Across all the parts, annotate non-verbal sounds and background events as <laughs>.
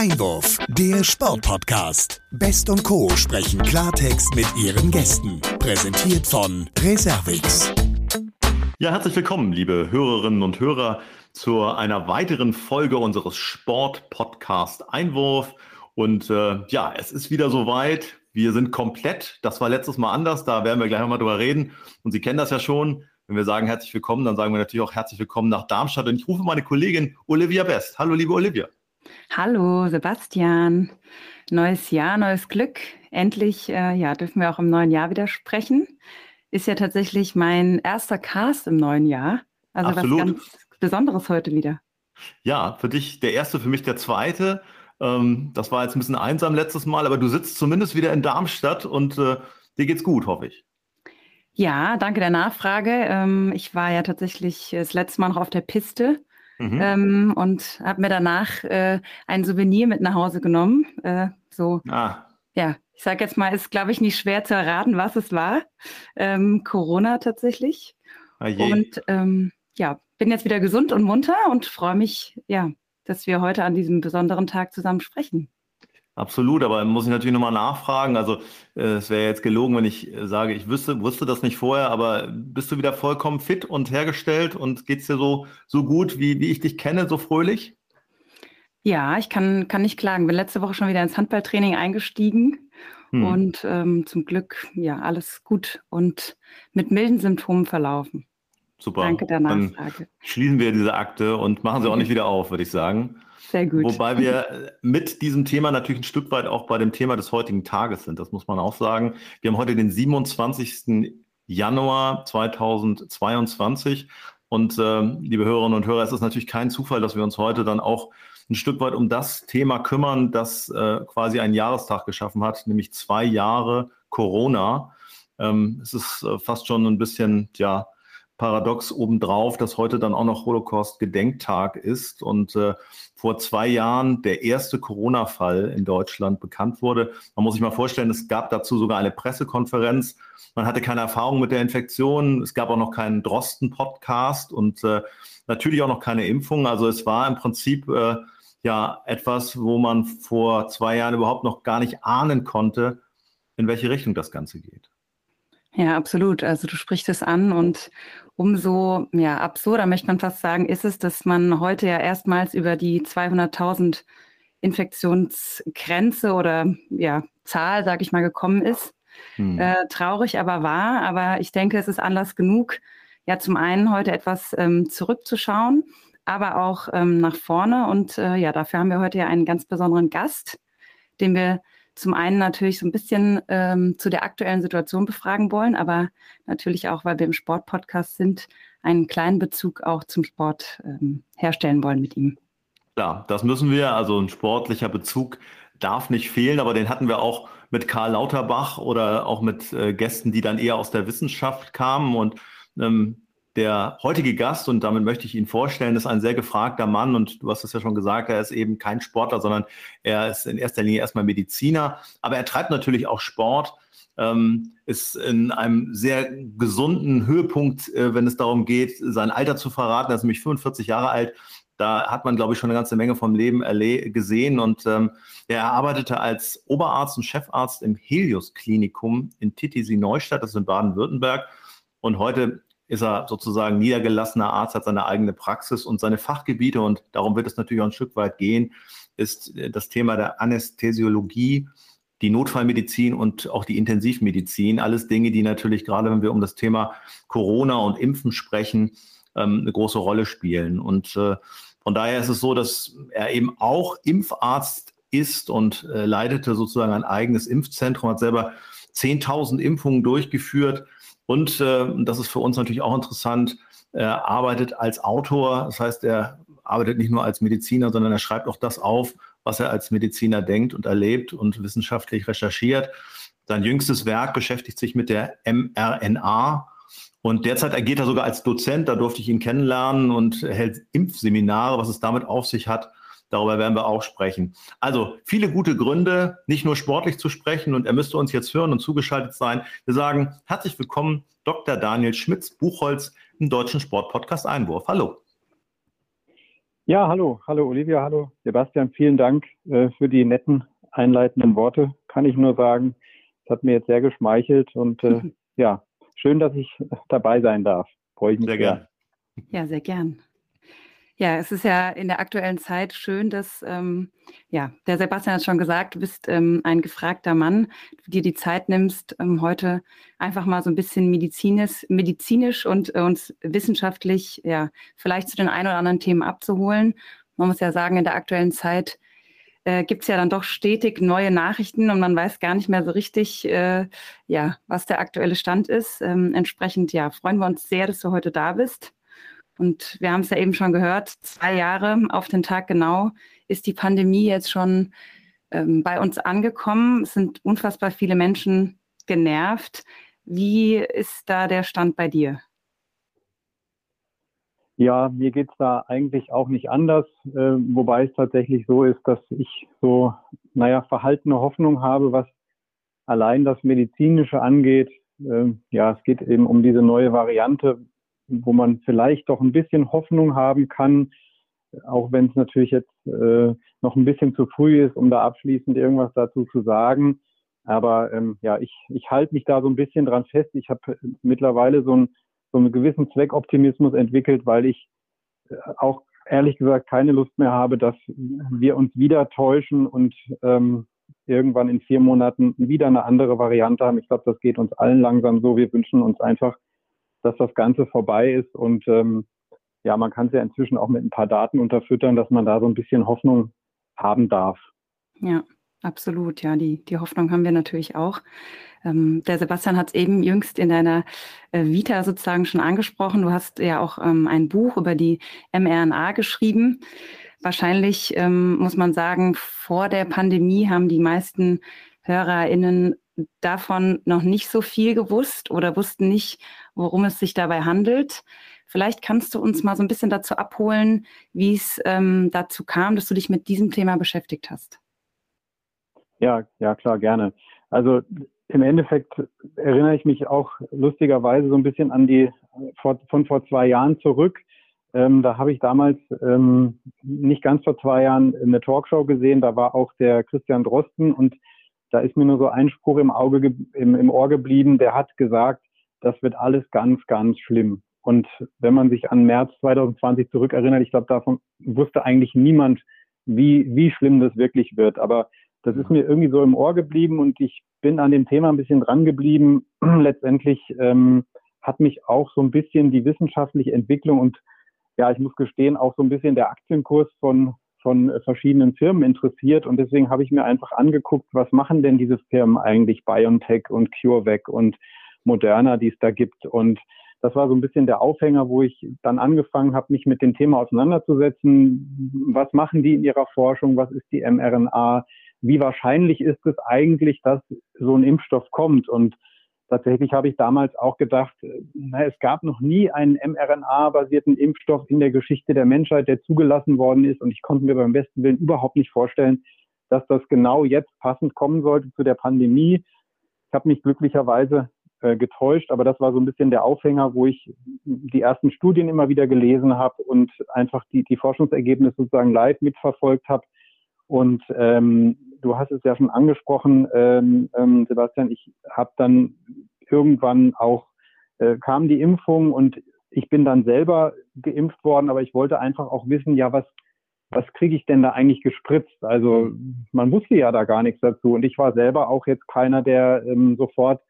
Einwurf, der Sportpodcast. Best und Co. sprechen Klartext mit ihren Gästen. Präsentiert von Reservix. Ja, herzlich willkommen, liebe Hörerinnen und Hörer, zu einer weiteren Folge unseres Sportpodcast Einwurf. Und äh, ja, es ist wieder soweit. Wir sind komplett. Das war letztes Mal anders. Da werden wir gleich nochmal drüber reden. Und Sie kennen das ja schon. Wenn wir sagen herzlich willkommen, dann sagen wir natürlich auch herzlich willkommen nach Darmstadt. Und ich rufe meine Kollegin Olivia Best. Hallo, liebe Olivia. Hallo Sebastian, neues Jahr, neues Glück. Endlich äh, ja, dürfen wir auch im neuen Jahr wieder sprechen. Ist ja tatsächlich mein erster Cast im neuen Jahr. Also Absolut. was ganz Besonderes heute wieder. Ja, für dich der erste, für mich der zweite. Ähm, das war jetzt ein bisschen einsam letztes Mal, aber du sitzt zumindest wieder in Darmstadt und äh, dir geht's gut, hoffe ich. Ja, danke der Nachfrage. Ähm, ich war ja tatsächlich das letzte Mal noch auf der Piste Mhm. Ähm, und habe mir danach äh, ein Souvenir mit nach Hause genommen. Äh, so, ah. ja, ich sage jetzt mal, ist glaube ich nicht schwer zu erraten, was es war. Ähm, Corona tatsächlich. Ah und ähm, ja, bin jetzt wieder gesund und munter und freue mich, ja, dass wir heute an diesem besonderen Tag zusammen sprechen. Absolut, aber muss ich natürlich nochmal nachfragen. Also äh, es wäre jetzt gelogen, wenn ich äh, sage, ich wüsste, wusste das nicht vorher, aber bist du wieder vollkommen fit und hergestellt und geht es dir so, so gut, wie, wie ich dich kenne, so fröhlich? Ja, ich kann, kann nicht klagen. Bin letzte Woche schon wieder ins Handballtraining eingestiegen hm. und ähm, zum Glück, ja, alles gut und mit milden Symptomen verlaufen. Super. Danke der Nachfrage. Dann schließen wir diese Akte und machen sie auch nicht <laughs> wieder auf, würde ich sagen. Sehr gut. Wobei wir mit diesem Thema natürlich ein Stück weit auch bei dem Thema des heutigen Tages sind. Das muss man auch sagen. Wir haben heute den 27. Januar 2022. Und äh, liebe Hörerinnen und Hörer, es ist natürlich kein Zufall, dass wir uns heute dann auch ein Stück weit um das Thema kümmern, das äh, quasi einen Jahrestag geschaffen hat, nämlich zwei Jahre Corona. Ähm, es ist äh, fast schon ein bisschen, ja, paradox obendrauf, dass heute dann auch noch Holocaust-Gedenktag ist und äh, vor zwei Jahren der erste Corona-Fall in Deutschland bekannt wurde. Man muss sich mal vorstellen, es gab dazu sogar eine Pressekonferenz. Man hatte keine Erfahrung mit der Infektion. Es gab auch noch keinen Drosten-Podcast und äh, natürlich auch noch keine Impfung. Also es war im Prinzip äh, ja etwas, wo man vor zwei Jahren überhaupt noch gar nicht ahnen konnte, in welche Richtung das Ganze geht. Ja, absolut. Also du sprichst es an und umso ja, absurder möchte man fast sagen, ist es, dass man heute ja erstmals über die 200.000 Infektionsgrenze oder ja, Zahl, sage ich mal, gekommen ist. Hm. Äh, traurig, aber wahr. Aber ich denke, es ist Anlass genug, ja, zum einen heute etwas ähm, zurückzuschauen, aber auch ähm, nach vorne. Und äh, ja, dafür haben wir heute ja einen ganz besonderen Gast, den wir zum einen natürlich so ein bisschen ähm, zu der aktuellen Situation befragen wollen, aber natürlich auch, weil wir im Sportpodcast sind, einen kleinen Bezug auch zum Sport ähm, herstellen wollen mit ihm. Klar, das müssen wir. Also ein sportlicher Bezug darf nicht fehlen, aber den hatten wir auch mit Karl Lauterbach oder auch mit äh, Gästen, die dann eher aus der Wissenschaft kamen. Und ähm, der heutige Gast, und damit möchte ich ihn vorstellen, ist ein sehr gefragter Mann und du hast es ja schon gesagt, er ist eben kein Sportler, sondern er ist in erster Linie erstmal Mediziner, aber er treibt natürlich auch Sport, ähm, ist in einem sehr gesunden Höhepunkt, äh, wenn es darum geht, sein Alter zu verraten. Er ist nämlich 45 Jahre alt. Da hat man, glaube ich, schon eine ganze Menge vom Leben gesehen. Und ähm, er arbeitete als Oberarzt und Chefarzt im Helios-Klinikum in Titisee-Neustadt, das ist in Baden-Württemberg. Und heute ist er sozusagen niedergelassener Arzt, hat seine eigene Praxis und seine Fachgebiete und darum wird es natürlich auch ein Stück weit gehen, ist äh, das Thema der Anästhesiologie, die Notfallmedizin und auch die Intensivmedizin. Alles Dinge, die natürlich gerade, wenn wir um das Thema Corona und Impfen sprechen, ähm, eine große Rolle spielen. Und äh, von daher ist es so, dass er eben auch Impfarzt ist und äh, leitete sozusagen ein eigenes Impfzentrum, hat selber 10.000 Impfungen durchgeführt und äh, das ist für uns natürlich auch interessant, er arbeitet als Autor. Das heißt, er arbeitet nicht nur als Mediziner, sondern er schreibt auch das auf, was er als Mediziner denkt und erlebt und wissenschaftlich recherchiert. Sein jüngstes Werk beschäftigt sich mit der mRNA. Und derzeit agiert er sogar als Dozent, da durfte ich ihn kennenlernen und hält Impfseminare, was es damit auf sich hat. Darüber werden wir auch sprechen. Also viele gute Gründe, nicht nur sportlich zu sprechen und er müsste uns jetzt hören und zugeschaltet sein. Wir sagen herzlich willkommen, Dr. Daniel Schmitz, Buchholz im Deutschen Sportpodcast Einwurf. Hallo. Ja, hallo, hallo Olivia, hallo Sebastian, vielen Dank äh, für die netten einleitenden Worte, kann ich nur sagen. Das hat mir jetzt sehr geschmeichelt und äh, <laughs> ja, schön, dass ich dabei sein darf. Freue ich mich sehr. Sehr gern. Ja, sehr gern. Ja, es ist ja in der aktuellen Zeit schön, dass, ähm, ja, der Sebastian hat schon gesagt, du bist ähm, ein gefragter Mann, du dir die Zeit nimmst, ähm, heute einfach mal so ein bisschen medizinisch, medizinisch und äh, uns wissenschaftlich, ja, vielleicht zu den ein oder anderen Themen abzuholen. Man muss ja sagen, in der aktuellen Zeit äh, gibt es ja dann doch stetig neue Nachrichten und man weiß gar nicht mehr so richtig, äh, ja, was der aktuelle Stand ist. Ähm, entsprechend, ja, freuen wir uns sehr, dass du heute da bist. Und wir haben es ja eben schon gehört, zwei Jahre auf den Tag genau ist die Pandemie jetzt schon ähm, bei uns angekommen. Es sind unfassbar viele Menschen genervt. Wie ist da der Stand bei dir? Ja, mir geht es da eigentlich auch nicht anders, äh, wobei es tatsächlich so ist, dass ich so, naja, verhaltene Hoffnung habe, was allein das Medizinische angeht. Äh, ja, es geht eben um diese neue Variante, wo man vielleicht doch ein bisschen Hoffnung haben kann, auch wenn es natürlich jetzt äh, noch ein bisschen zu früh ist, um da abschließend irgendwas dazu zu sagen. Aber ähm, ja, ich, ich halte mich da so ein bisschen dran fest. Ich habe mittlerweile so, ein, so einen gewissen Zweckoptimismus entwickelt, weil ich äh, auch ehrlich gesagt keine Lust mehr habe, dass wir uns wieder täuschen und ähm, irgendwann in vier Monaten wieder eine andere Variante haben. Ich glaube, das geht uns allen langsam so. Wir wünschen uns einfach, dass das Ganze vorbei ist. Und ähm, ja, man kann es ja inzwischen auch mit ein paar Daten unterfüttern, dass man da so ein bisschen Hoffnung haben darf. Ja, absolut. Ja, die, die Hoffnung haben wir natürlich auch. Ähm, der Sebastian hat es eben jüngst in deiner äh, Vita sozusagen schon angesprochen. Du hast ja auch ähm, ein Buch über die mRNA geschrieben. Wahrscheinlich ähm, muss man sagen, vor der Pandemie haben die meisten HörerInnen davon noch nicht so viel gewusst oder wussten nicht, worum es sich dabei handelt. Vielleicht kannst du uns mal so ein bisschen dazu abholen, wie es ähm, dazu kam, dass du dich mit diesem Thema beschäftigt hast. Ja, ja, klar, gerne. Also im Endeffekt erinnere ich mich auch lustigerweise so ein bisschen an die von vor zwei Jahren zurück. Ähm, da habe ich damals ähm, nicht ganz vor zwei Jahren eine Talkshow gesehen. Da war auch der Christian Drosten und da ist mir nur so ein Spruch im Auge, im, im Ohr geblieben. Der hat gesagt, das wird alles ganz, ganz schlimm. Und wenn man sich an März 2020 zurückerinnert, ich glaube, davon wusste eigentlich niemand, wie, wie schlimm das wirklich wird. Aber das ist mir irgendwie so im Ohr geblieben und ich bin an dem Thema ein bisschen dran geblieben. <clears throat> Letztendlich ähm, hat mich auch so ein bisschen die wissenschaftliche Entwicklung und ja, ich muss gestehen, auch so ein bisschen der Aktienkurs von, von verschiedenen Firmen interessiert. Und deswegen habe ich mir einfach angeguckt, was machen denn diese Firmen eigentlich, BioNTech und CureVac und Moderna, die es da gibt. Und das war so ein bisschen der Aufhänger, wo ich dann angefangen habe, mich mit dem Thema auseinanderzusetzen. Was machen die in ihrer Forschung? Was ist die mRNA? Wie wahrscheinlich ist es eigentlich, dass so ein Impfstoff kommt? Und tatsächlich habe ich damals auch gedacht, na, es gab noch nie einen mRNA-basierten Impfstoff in der Geschichte der Menschheit, der zugelassen worden ist. Und ich konnte mir beim besten Willen überhaupt nicht vorstellen, dass das genau jetzt passend kommen sollte zu der Pandemie. Ich habe mich glücklicherweise äh, getäuscht, aber das war so ein bisschen der Aufhänger, wo ich die ersten Studien immer wieder gelesen habe und einfach die, die Forschungsergebnisse sozusagen live mitverfolgt habe. Und ähm, du hast es ja schon angesprochen, ähm, ähm, Sebastian, ich habe dann irgendwann auch, äh, kam die Impfung und ich bin dann selber geimpft worden, aber ich wollte einfach auch wissen, ja, was, was kriege ich denn da eigentlich gespritzt? Also man wusste ja da gar nichts dazu. Und ich war selber auch jetzt keiner, der ähm, sofort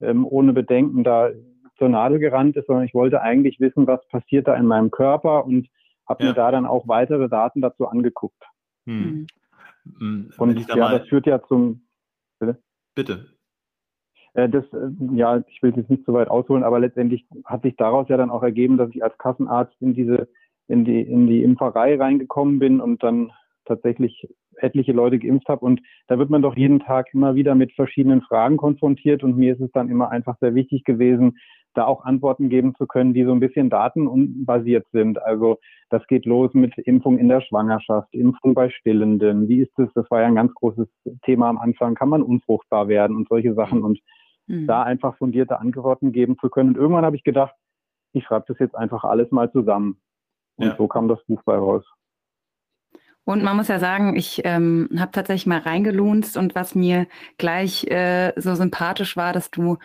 ähm, ohne Bedenken da zur Nadel gerannt ist, sondern ich wollte eigentlich wissen, was passiert da in meinem Körper und habe ja. mir da dann auch weitere Daten dazu angeguckt. Hm. Und da ja, das führt ja zum. Bitte. bitte. Äh, das, äh, ja, ich will jetzt nicht so weit ausholen, aber letztendlich hat sich daraus ja dann auch ergeben, dass ich als Kassenarzt in diese, in die, in die Impferei reingekommen bin und dann tatsächlich etliche Leute geimpft habe. Und da wird man doch jeden Tag immer wieder mit verschiedenen Fragen konfrontiert. Und mir ist es dann immer einfach sehr wichtig gewesen, da auch Antworten geben zu können, die so ein bisschen datenbasiert sind. Also das geht los mit Impfung in der Schwangerschaft, Impfung bei Stillenden. Wie ist es? Das war ja ein ganz großes Thema am Anfang. Kann man unfruchtbar werden und solche Sachen? Und mhm. da einfach fundierte Antworten geben zu können. Und irgendwann habe ich gedacht, ich schreibe das jetzt einfach alles mal zusammen. Und ja. so kam das Buch bei raus. Und man muss ja sagen, ich ähm, habe tatsächlich mal reingelunzt und was mir gleich äh, so sympathisch war, dass du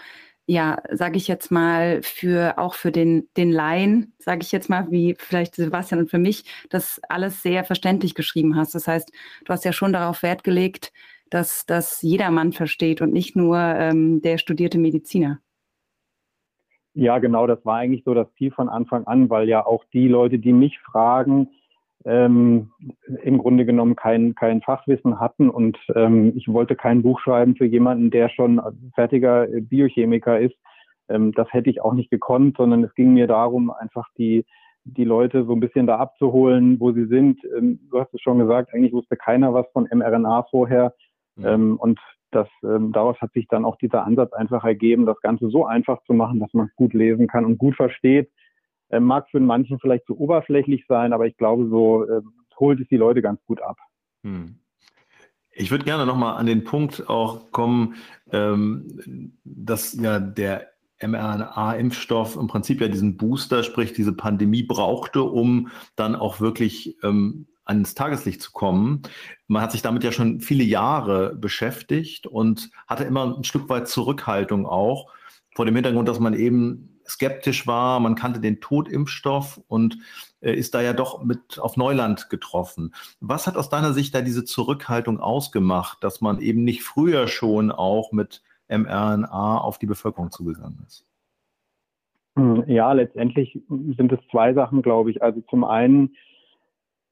ja, sage ich jetzt mal, für auch für den, den Laien, sage ich jetzt mal, wie vielleicht Sebastian und für mich, das alles sehr verständlich geschrieben hast. Das heißt, du hast ja schon darauf Wert gelegt, dass das jedermann versteht und nicht nur ähm, der studierte Mediziner. Ja, genau, das war eigentlich so das Ziel von Anfang an, weil ja auch die Leute, die mich fragen, ähm, im Grunde genommen kein, kein Fachwissen hatten und ähm, ich wollte kein Buch schreiben für jemanden, der schon fertiger Biochemiker ist. Ähm, das hätte ich auch nicht gekonnt, sondern es ging mir darum, einfach die, die Leute so ein bisschen da abzuholen, wo sie sind. Ähm, du hast es schon gesagt, eigentlich wusste keiner was von mRNA vorher. Mhm. und das, ähm, daraus hat sich dann auch dieser Ansatz einfach ergeben, das Ganze so einfach zu machen, dass man es gut lesen kann und gut versteht äh, mag für manchen vielleicht zu oberflächlich sein, aber ich glaube, so äh, holt es die Leute ganz gut ab. Hm. Ich würde gerne nochmal an den Punkt auch kommen, ähm, dass ja der mRNA-Impfstoff im Prinzip ja diesen Booster, sprich diese Pandemie brauchte, um dann auch wirklich ähm, ans Tageslicht zu kommen. Man hat sich damit ja schon viele Jahre beschäftigt und hatte immer ein Stück weit Zurückhaltung auch vor dem Hintergrund, dass man eben skeptisch war, man kannte den Totimpfstoff und äh, ist da ja doch mit auf Neuland getroffen. Was hat aus deiner Sicht da diese Zurückhaltung ausgemacht, dass man eben nicht früher schon auch mit mRNA auf die Bevölkerung zugegangen ist? Hm, ja, letztendlich sind es zwei Sachen, glaube ich. Also zum einen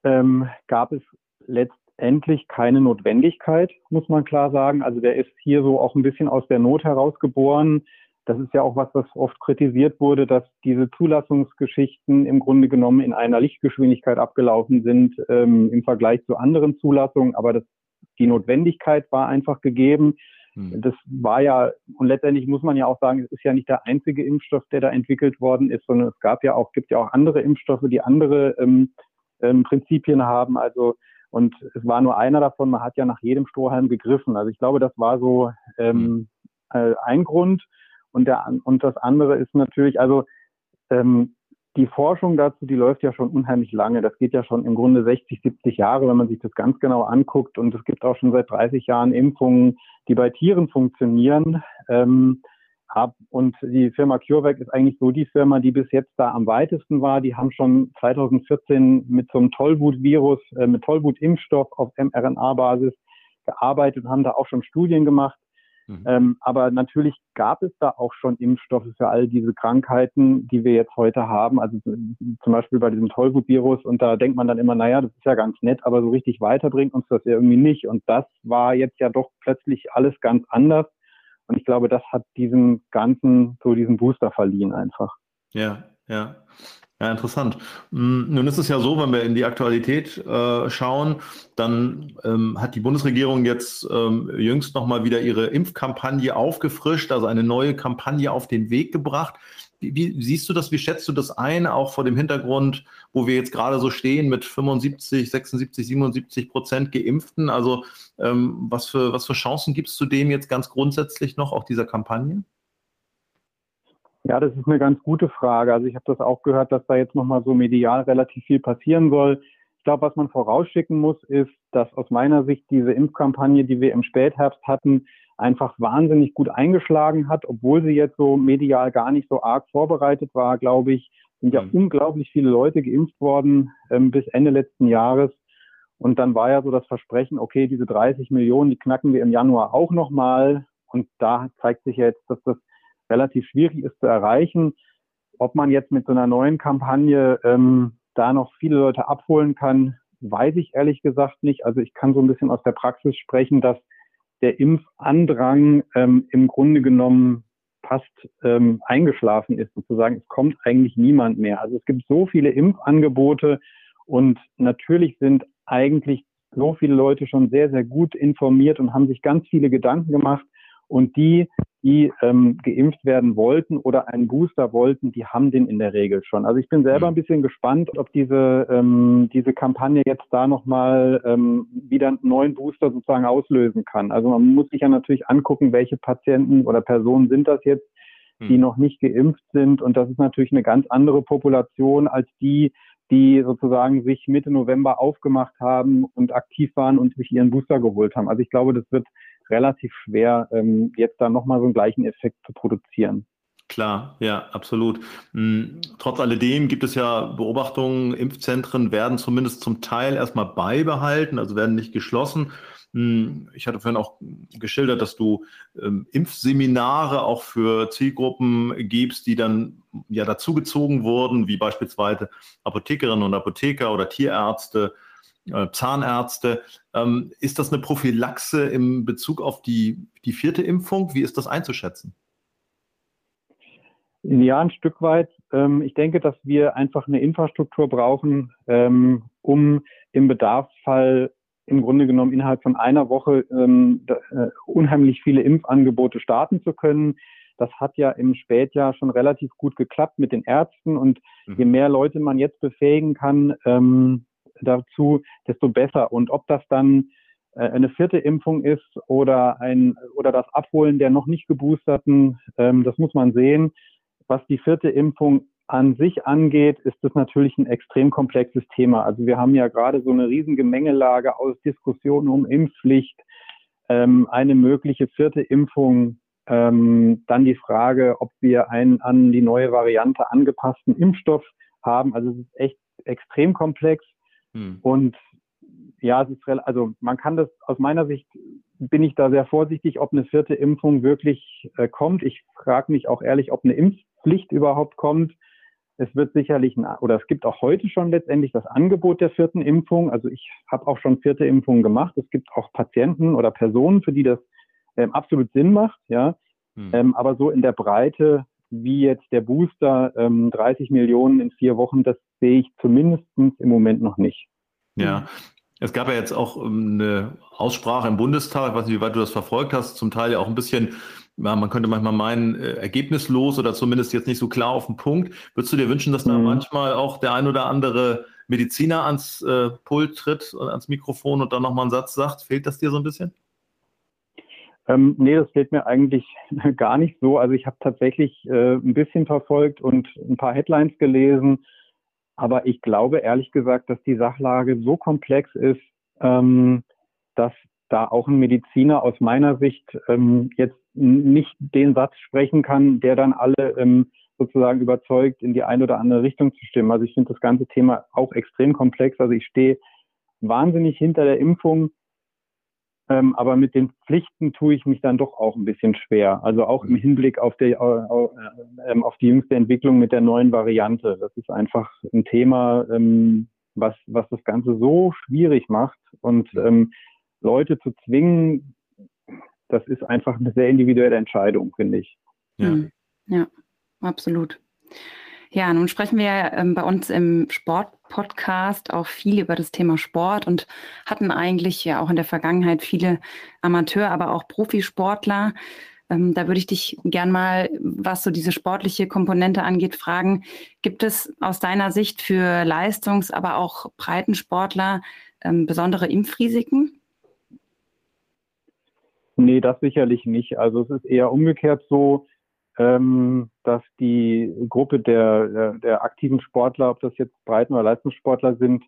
ähm, gab es letztendlich keine Notwendigkeit, muss man klar sagen. Also der ist hier so auch ein bisschen aus der Not heraus geboren. Das ist ja auch was, was oft kritisiert wurde, dass diese Zulassungsgeschichten im Grunde genommen in einer Lichtgeschwindigkeit abgelaufen sind ähm, im Vergleich zu anderen Zulassungen. Aber das, die Notwendigkeit war einfach gegeben. Hm. Das war ja, und letztendlich muss man ja auch sagen, es ist ja nicht der einzige Impfstoff, der da entwickelt worden ist, sondern es gab ja auch, gibt ja auch andere Impfstoffe, die andere ähm, ähm, Prinzipien haben. Also und es war nur einer davon, man hat ja nach jedem Strohhalm gegriffen. Also ich glaube, das war so ähm, hm. äh, ein Grund. Und, der, und das andere ist natürlich, also ähm, die Forschung dazu, die läuft ja schon unheimlich lange. Das geht ja schon im Grunde 60, 70 Jahre, wenn man sich das ganz genau anguckt. Und es gibt auch schon seit 30 Jahren Impfungen, die bei Tieren funktionieren. Ähm, ab, und die Firma CureVac ist eigentlich so die Firma, die bis jetzt da am weitesten war. Die haben schon 2014 mit so einem Tollwut-Virus, äh, mit Tollwut-Impfstoff auf mRNA-Basis gearbeitet und haben da auch schon Studien gemacht. Mhm. Ähm, aber natürlich gab es da auch schon Impfstoffe für all diese Krankheiten, die wir jetzt heute haben. Also zum Beispiel bei diesem Tollwut-Virus. Und da denkt man dann immer, naja, das ist ja ganz nett, aber so richtig weiterbringt uns das ja irgendwie nicht. Und das war jetzt ja doch plötzlich alles ganz anders. Und ich glaube, das hat diesem Ganzen so diesen Booster verliehen einfach. Ja, ja. Ja, interessant. Hm, nun ist es ja so, wenn wir in die Aktualität äh, schauen, dann ähm, hat die Bundesregierung jetzt ähm, jüngst nochmal wieder ihre Impfkampagne aufgefrischt, also eine neue Kampagne auf den Weg gebracht. Wie, wie, siehst du das, wie schätzt du das ein, auch vor dem Hintergrund, wo wir jetzt gerade so stehen mit 75, 76, 77 Prozent Geimpften? Also ähm, was, für, was für Chancen gibst du dem jetzt ganz grundsätzlich noch, auch dieser Kampagne? Ja, das ist eine ganz gute Frage. Also ich habe das auch gehört, dass da jetzt nochmal so medial relativ viel passieren soll. Ich glaube, was man vorausschicken muss, ist, dass aus meiner Sicht diese Impfkampagne, die wir im Spätherbst hatten, einfach wahnsinnig gut eingeschlagen hat, obwohl sie jetzt so medial gar nicht so arg vorbereitet war, glaube ich, sind ja mhm. unglaublich viele Leute geimpft worden ähm, bis Ende letzten Jahres. Und dann war ja so das Versprechen, okay, diese 30 Millionen, die knacken wir im Januar auch nochmal. Und da zeigt sich jetzt, dass das relativ schwierig ist zu erreichen. Ob man jetzt mit so einer neuen Kampagne ähm, da noch viele Leute abholen kann, weiß ich ehrlich gesagt nicht. Also ich kann so ein bisschen aus der Praxis sprechen, dass der Impfandrang ähm, im Grunde genommen fast ähm, eingeschlafen ist, sozusagen. Es kommt eigentlich niemand mehr. Also es gibt so viele Impfangebote und natürlich sind eigentlich so viele Leute schon sehr, sehr gut informiert und haben sich ganz viele Gedanken gemacht. Und die, die ähm, geimpft werden wollten oder einen Booster wollten, die haben den in der Regel schon. Also ich bin selber ein bisschen gespannt, ob diese, ähm, diese Kampagne jetzt da nochmal ähm, wieder einen neuen Booster sozusagen auslösen kann. Also man muss sich ja natürlich angucken, welche Patienten oder Personen sind das jetzt, die hm. noch nicht geimpft sind. Und das ist natürlich eine ganz andere Population als die, die sozusagen sich Mitte November aufgemacht haben und aktiv waren und sich ihren Booster geholt haben. Also ich glaube, das wird relativ schwer, ähm, jetzt da nochmal so einen gleichen Effekt zu produzieren. Klar, ja, absolut. Hm, trotz alledem gibt es ja Beobachtungen, Impfzentren werden zumindest zum Teil erstmal beibehalten, also werden nicht geschlossen. Hm, ich hatte vorhin auch geschildert, dass du ähm, Impfseminare auch für Zielgruppen gibst, die dann ja dazugezogen wurden, wie beispielsweise Apothekerinnen und Apotheker oder Tierärzte, Zahnärzte. Ähm, ist das eine Prophylaxe im Bezug auf die, die vierte Impfung? Wie ist das einzuschätzen? Ja, ein Stück weit. Ähm, ich denke, dass wir einfach eine Infrastruktur brauchen, ähm, um im Bedarfsfall im Grunde genommen innerhalb von einer Woche äh, unheimlich viele Impfangebote starten zu können. Das hat ja im Spätjahr schon relativ gut geklappt mit den Ärzten und mhm. je mehr Leute man jetzt befähigen kann dazu, desto besser. Und ob das dann äh, eine vierte Impfung ist oder ein oder das Abholen der noch nicht geboosterten, ähm, das muss man sehen. Was die vierte Impfung an sich angeht, ist das natürlich ein extrem komplexes Thema. Also wir haben ja gerade so eine riesen Gemengelage aus Diskussionen um Impfpflicht, ähm, eine mögliche vierte Impfung, ähm, dann die Frage, ob wir einen an die neue Variante angepassten Impfstoff haben. Also es ist echt extrem komplex. Hm. Und ja, es ist also man kann das aus meiner Sicht bin ich da sehr vorsichtig, ob eine vierte Impfung wirklich äh, kommt. Ich frage mich auch ehrlich, ob eine Impfpflicht überhaupt kommt. Es wird sicherlich, ein, oder es gibt auch heute schon letztendlich das Angebot der vierten Impfung. Also ich habe auch schon vierte Impfungen gemacht. Es gibt auch Patienten oder Personen, für die das ähm, absolut Sinn macht. Ja, hm. ähm, aber so in der Breite, wie jetzt der Booster, ähm, 30 Millionen in vier Wochen, das sehe ich zumindest im Moment noch nicht. Ja, es gab ja jetzt auch ähm, eine Aussprache im Bundestag, ich weiß nicht, wie weit du das verfolgt hast, zum Teil ja auch ein bisschen ja, man könnte manchmal meinen, äh, ergebnislos oder zumindest jetzt nicht so klar auf den Punkt. Würdest du dir wünschen, dass da mhm. manchmal auch der ein oder andere Mediziner ans äh, Pult tritt und ans Mikrofon und dann nochmal einen Satz sagt? Fehlt das dir so ein bisschen? Ähm, nee, das fehlt mir eigentlich <laughs> gar nicht so. Also ich habe tatsächlich äh, ein bisschen verfolgt und ein paar Headlines gelesen. Aber ich glaube ehrlich gesagt, dass die Sachlage so komplex ist, ähm, dass da auch ein Mediziner aus meiner Sicht ähm, jetzt nicht den Satz sprechen kann, der dann alle ähm, sozusagen überzeugt, in die eine oder andere Richtung zu stimmen. Also ich finde das ganze Thema auch extrem komplex. Also ich stehe wahnsinnig hinter der Impfung, ähm, aber mit den Pflichten tue ich mich dann doch auch ein bisschen schwer. Also auch im Hinblick auf, der, äh, äh, auf die jüngste Entwicklung mit der neuen Variante. Das ist einfach ein Thema, ähm, was, was das Ganze so schwierig macht und ähm, Leute zu zwingen, das ist einfach eine sehr individuelle Entscheidung, finde ich. Ja. Hm. ja, absolut. Ja, nun sprechen wir ähm, bei uns im Sport-Podcast auch viel über das Thema Sport und hatten eigentlich ja auch in der Vergangenheit viele Amateur, aber auch Profisportler. Ähm, da würde ich dich gern mal, was so diese sportliche Komponente angeht, fragen. Gibt es aus deiner Sicht für Leistungs-, aber auch Breitensportler ähm, besondere Impfrisiken? Nee, das sicherlich nicht. Also es ist eher umgekehrt so, dass die Gruppe der, der, der, aktiven Sportler, ob das jetzt Breiten- oder Leistungssportler sind,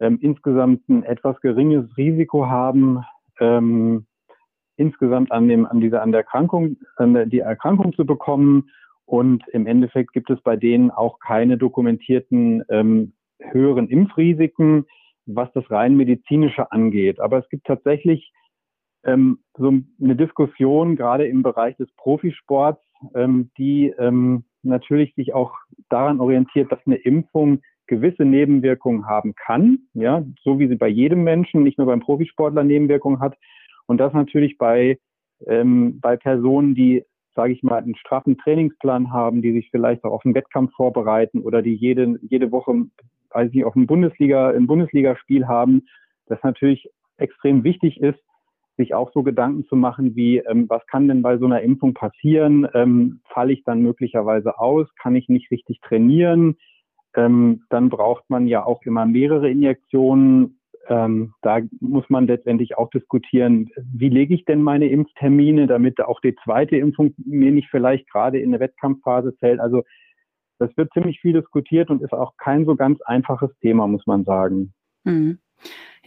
ähm, insgesamt ein etwas geringes Risiko haben, ähm, insgesamt an dem, an dieser, an der Erkrankung, an der, die Erkrankung zu bekommen. Und im Endeffekt gibt es bei denen auch keine dokumentierten ähm, höheren Impfrisiken, was das rein medizinische angeht. Aber es gibt tatsächlich ähm, so eine Diskussion, gerade im Bereich des Profisports, ähm, die ähm, natürlich sich auch daran orientiert, dass eine Impfung gewisse Nebenwirkungen haben kann, ja, so wie sie bei jedem Menschen, nicht nur beim Profisportler Nebenwirkungen hat. Und das natürlich bei, ähm, bei Personen, die, sage ich mal, einen straffen Trainingsplan haben, die sich vielleicht auch auf einen Wettkampf vorbereiten oder die jede, jede Woche, weiß ich nicht, auf ein Bundesliga, ein Bundesligaspiel haben, das natürlich extrem wichtig ist, sich auch so Gedanken zu machen wie, ähm, was kann denn bei so einer Impfung passieren? Ähm, falle ich dann möglicherweise aus? Kann ich nicht richtig trainieren? Ähm, dann braucht man ja auch immer mehrere Injektionen. Ähm, da muss man letztendlich auch diskutieren, wie lege ich denn meine Impftermine, damit auch die zweite Impfung mir nicht vielleicht gerade in der Wettkampfphase fällt. Also das wird ziemlich viel diskutiert und ist auch kein so ganz einfaches Thema, muss man sagen. Mhm.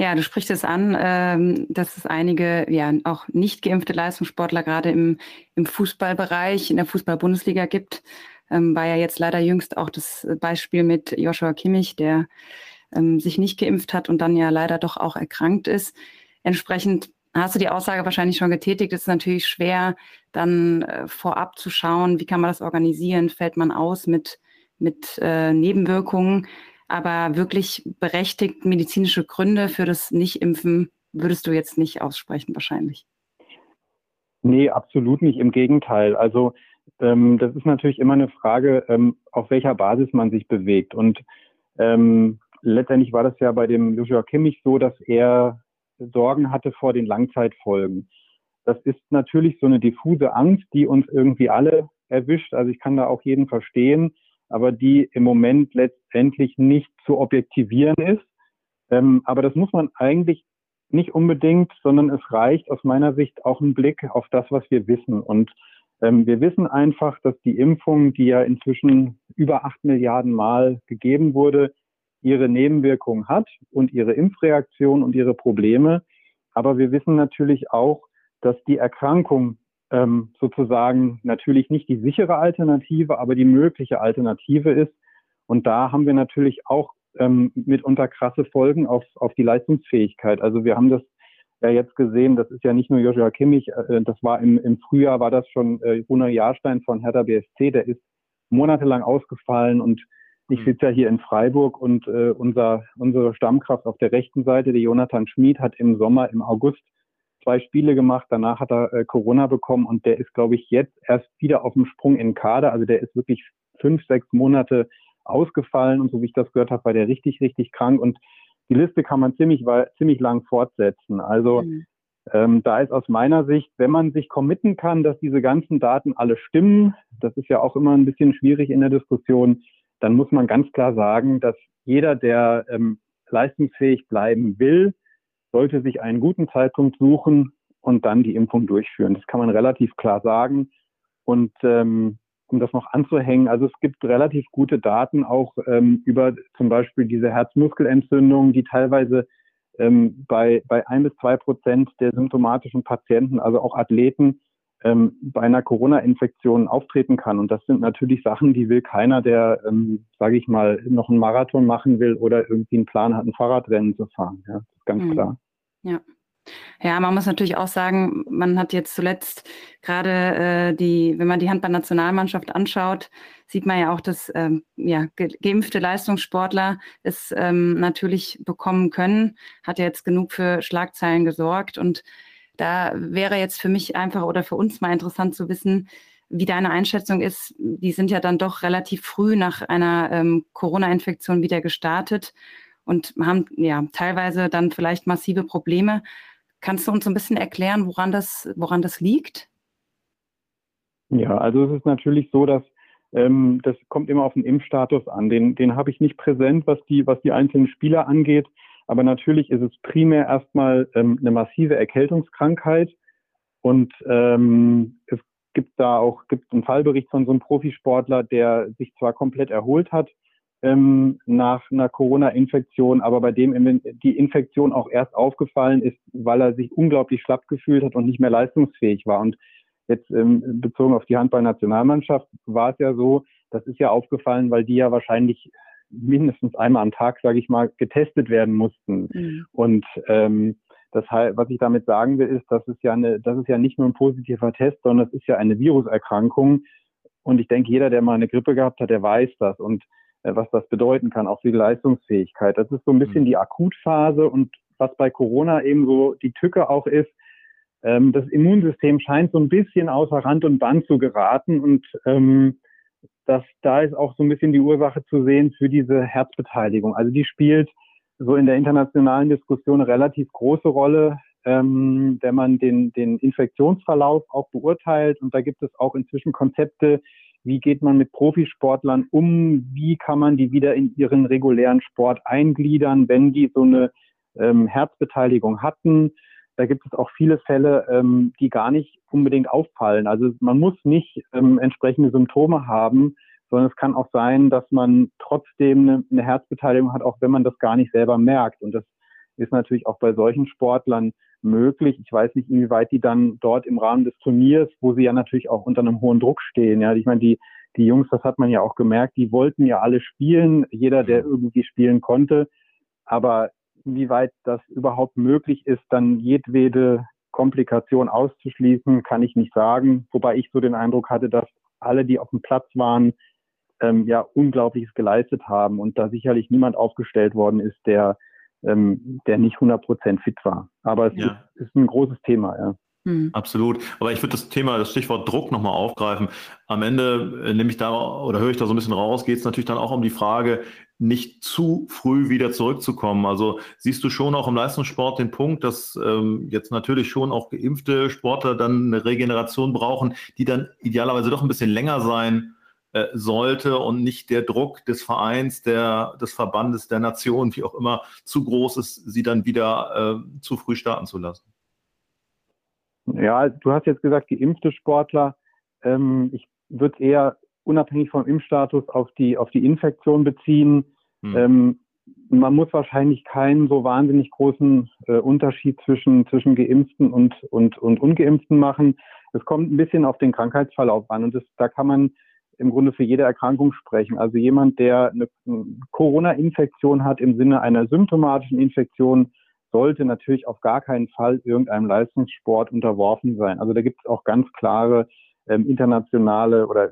Ja, du sprichst es an, ähm, dass es einige, ja, auch nicht geimpfte Leistungssportler gerade im, im Fußballbereich, in der Fußball-Bundesliga gibt. Ähm, war ja jetzt leider jüngst auch das Beispiel mit Joshua Kimmich, der ähm, sich nicht geimpft hat und dann ja leider doch auch erkrankt ist. Entsprechend hast du die Aussage wahrscheinlich schon getätigt. Es ist natürlich schwer, dann äh, vorab zu schauen, wie kann man das organisieren, fällt man aus mit, mit äh, Nebenwirkungen. Aber wirklich berechtigt medizinische Gründe für das Nicht-Impfen würdest du jetzt nicht aussprechen, wahrscheinlich. Nee, absolut nicht. Im Gegenteil. Also ähm, das ist natürlich immer eine Frage, ähm, auf welcher Basis man sich bewegt. Und ähm, letztendlich war das ja bei dem Joshua Kimmich so, dass er Sorgen hatte vor den Langzeitfolgen. Das ist natürlich so eine diffuse Angst, die uns irgendwie alle erwischt. Also ich kann da auch jeden verstehen, aber die im Moment letztendlich nicht zu objektivieren ist. Ähm, aber das muss man eigentlich nicht unbedingt, sondern es reicht aus meiner Sicht auch ein Blick auf das, was wir wissen. Und ähm, wir wissen einfach, dass die Impfung, die ja inzwischen über acht Milliarden Mal gegeben wurde, ihre Nebenwirkungen hat und ihre Impfreaktion und ihre Probleme. Aber wir wissen natürlich auch, dass die Erkrankung ähm, sozusagen natürlich nicht die sichere Alternative, aber die mögliche Alternative ist. Und da haben wir natürlich auch ähm, mitunter krasse Folgen auf, auf die Leistungsfähigkeit. Also wir haben das ja jetzt gesehen, das ist ja nicht nur Joshua Kimmich, äh, das war im, im Frühjahr, war das schon äh, Gunnar Jahrstein von Hertha BSC, der ist monatelang ausgefallen und ich mhm. sitze ja hier in Freiburg und äh, unser, unsere Stammkraft auf der rechten Seite, der Jonathan Schmid, hat im Sommer, im August zwei Spiele gemacht. Danach hat er äh, Corona bekommen und der ist, glaube ich, jetzt erst wieder auf dem Sprung in Kader. Also der ist wirklich fünf, sechs Monate ausgefallen und so wie ich das gehört habe, war der richtig, richtig krank und die Liste kann man ziemlich, ziemlich lang fortsetzen. Also mhm. ähm, da ist aus meiner Sicht, wenn man sich committen kann, dass diese ganzen Daten alle stimmen, das ist ja auch immer ein bisschen schwierig in der Diskussion, dann muss man ganz klar sagen, dass jeder, der ähm, leistungsfähig bleiben will, sollte sich einen guten Zeitpunkt suchen und dann die Impfung durchführen. Das kann man relativ klar sagen. Und ähm, um das noch anzuhängen, also es gibt relativ gute Daten auch ähm, über zum Beispiel diese Herzmuskelentzündung, die teilweise ähm, bei, bei ein bis zwei Prozent der symptomatischen Patienten, also auch Athleten, ähm, bei einer Corona-Infektion auftreten kann. Und das sind natürlich Sachen, die will keiner, der, ähm, sage ich mal, noch einen Marathon machen will oder irgendwie einen Plan hat, ein Fahrradrennen zu fahren. Ja, ganz mhm. klar. Ja. Ja, man muss natürlich auch sagen, man hat jetzt zuletzt gerade äh, die, wenn man die Handball-Nationalmannschaft anschaut, sieht man ja auch, dass ähm, ja, ge geimpfte Leistungssportler es ähm, natürlich bekommen können. Hat ja jetzt genug für Schlagzeilen gesorgt und da wäre jetzt für mich einfach oder für uns mal interessant zu wissen, wie deine Einschätzung ist. Die sind ja dann doch relativ früh nach einer ähm, Corona-Infektion wieder gestartet und haben ja teilweise dann vielleicht massive Probleme. Kannst du uns ein bisschen erklären, woran das, woran das liegt? Ja, also es ist natürlich so, dass ähm, das kommt immer auf den Impfstatus an. Den, den habe ich nicht präsent, was die, was die einzelnen Spieler angeht. Aber natürlich ist es primär erstmal ähm, eine massive Erkältungskrankheit. Und ähm, es gibt da auch gibt einen Fallbericht von so einem Profisportler, der sich zwar komplett erholt hat ähm, nach einer Corona-Infektion, aber bei dem die Infektion auch erst aufgefallen ist, weil er sich unglaublich schlapp gefühlt hat und nicht mehr leistungsfähig war. Und jetzt ähm, bezogen auf die Handballnationalmannschaft war es ja so, das ist ja aufgefallen, weil die ja wahrscheinlich mindestens einmal am Tag, sage ich mal, getestet werden mussten. Mhm. Und ähm, das was ich damit sagen will, ist, dass es ja eine, das ist ja nicht nur ein positiver Test, sondern es ist ja eine Viruserkrankung. Und ich denke, jeder, der mal eine Grippe gehabt hat, der weiß das und was das bedeuten kann, auch für die Leistungsfähigkeit. Das ist so ein bisschen mhm. die Akutphase und was bei Corona eben so die Tücke auch ist, ähm, das Immunsystem scheint so ein bisschen außer Rand und Band zu geraten und ähm, dass da ist auch so ein bisschen die Ursache zu sehen für diese Herzbeteiligung. Also die spielt so in der internationalen Diskussion eine relativ große Rolle, ähm, wenn man den, den Infektionsverlauf auch beurteilt. Und da gibt es auch inzwischen Konzepte, wie geht man mit Profisportlern um, wie kann man die wieder in ihren regulären Sport eingliedern, wenn die so eine ähm, Herzbeteiligung hatten. Da gibt es auch viele Fälle, ähm, die gar nicht unbedingt auffallen. Also man muss nicht ähm, entsprechende Symptome haben, sondern es kann auch sein, dass man trotzdem eine, eine Herzbeteiligung hat, auch wenn man das gar nicht selber merkt. Und das ist natürlich auch bei solchen Sportlern möglich. Ich weiß nicht, inwieweit die dann dort im Rahmen des Turniers, wo sie ja natürlich auch unter einem hohen Druck stehen. Ja, ich meine, die, die Jungs, das hat man ja auch gemerkt, die wollten ja alle spielen, jeder, der irgendwie spielen konnte. Aber inwieweit das überhaupt möglich ist, dann jedwede Komplikation auszuschließen, kann ich nicht sagen. Wobei ich so den Eindruck hatte, dass alle, die auf dem Platz waren, ähm, ja Unglaubliches geleistet haben und da sicherlich niemand aufgestellt worden ist, der ähm, der nicht 100 Prozent fit war. Aber es ja. ist, ist, ein großes Thema, ja. Hm. Absolut. Aber ich würde das Thema, das Stichwort Druck nochmal aufgreifen. Am Ende äh, nehme ich da oder höre ich da so ein bisschen raus, geht es natürlich dann auch um die Frage, nicht zu früh wieder zurückzukommen. Also siehst du schon auch im Leistungssport den Punkt, dass ähm, jetzt natürlich schon auch geimpfte Sportler dann eine Regeneration brauchen, die dann idealerweise doch ein bisschen länger sein äh, sollte und nicht der Druck des Vereins, der, des Verbandes, der Nation, wie auch immer, zu groß ist, sie dann wieder äh, zu früh starten zu lassen. Ja, du hast jetzt gesagt, geimpfte Sportler. Ähm, ich würde es eher unabhängig vom Impfstatus auf die, auf die Infektion beziehen. Hm. Ähm, man muss wahrscheinlich keinen so wahnsinnig großen äh, Unterschied zwischen, zwischen Geimpften und, und, und Ungeimpften machen. Es kommt ein bisschen auf den Krankheitsverlauf an und das, da kann man im Grunde für jede Erkrankung sprechen. Also jemand, der eine Corona-Infektion hat im Sinne einer symptomatischen Infektion, sollte natürlich auf gar keinen Fall irgendeinem Leistungssport unterworfen sein. Also da gibt es auch ganz klare ähm, internationale oder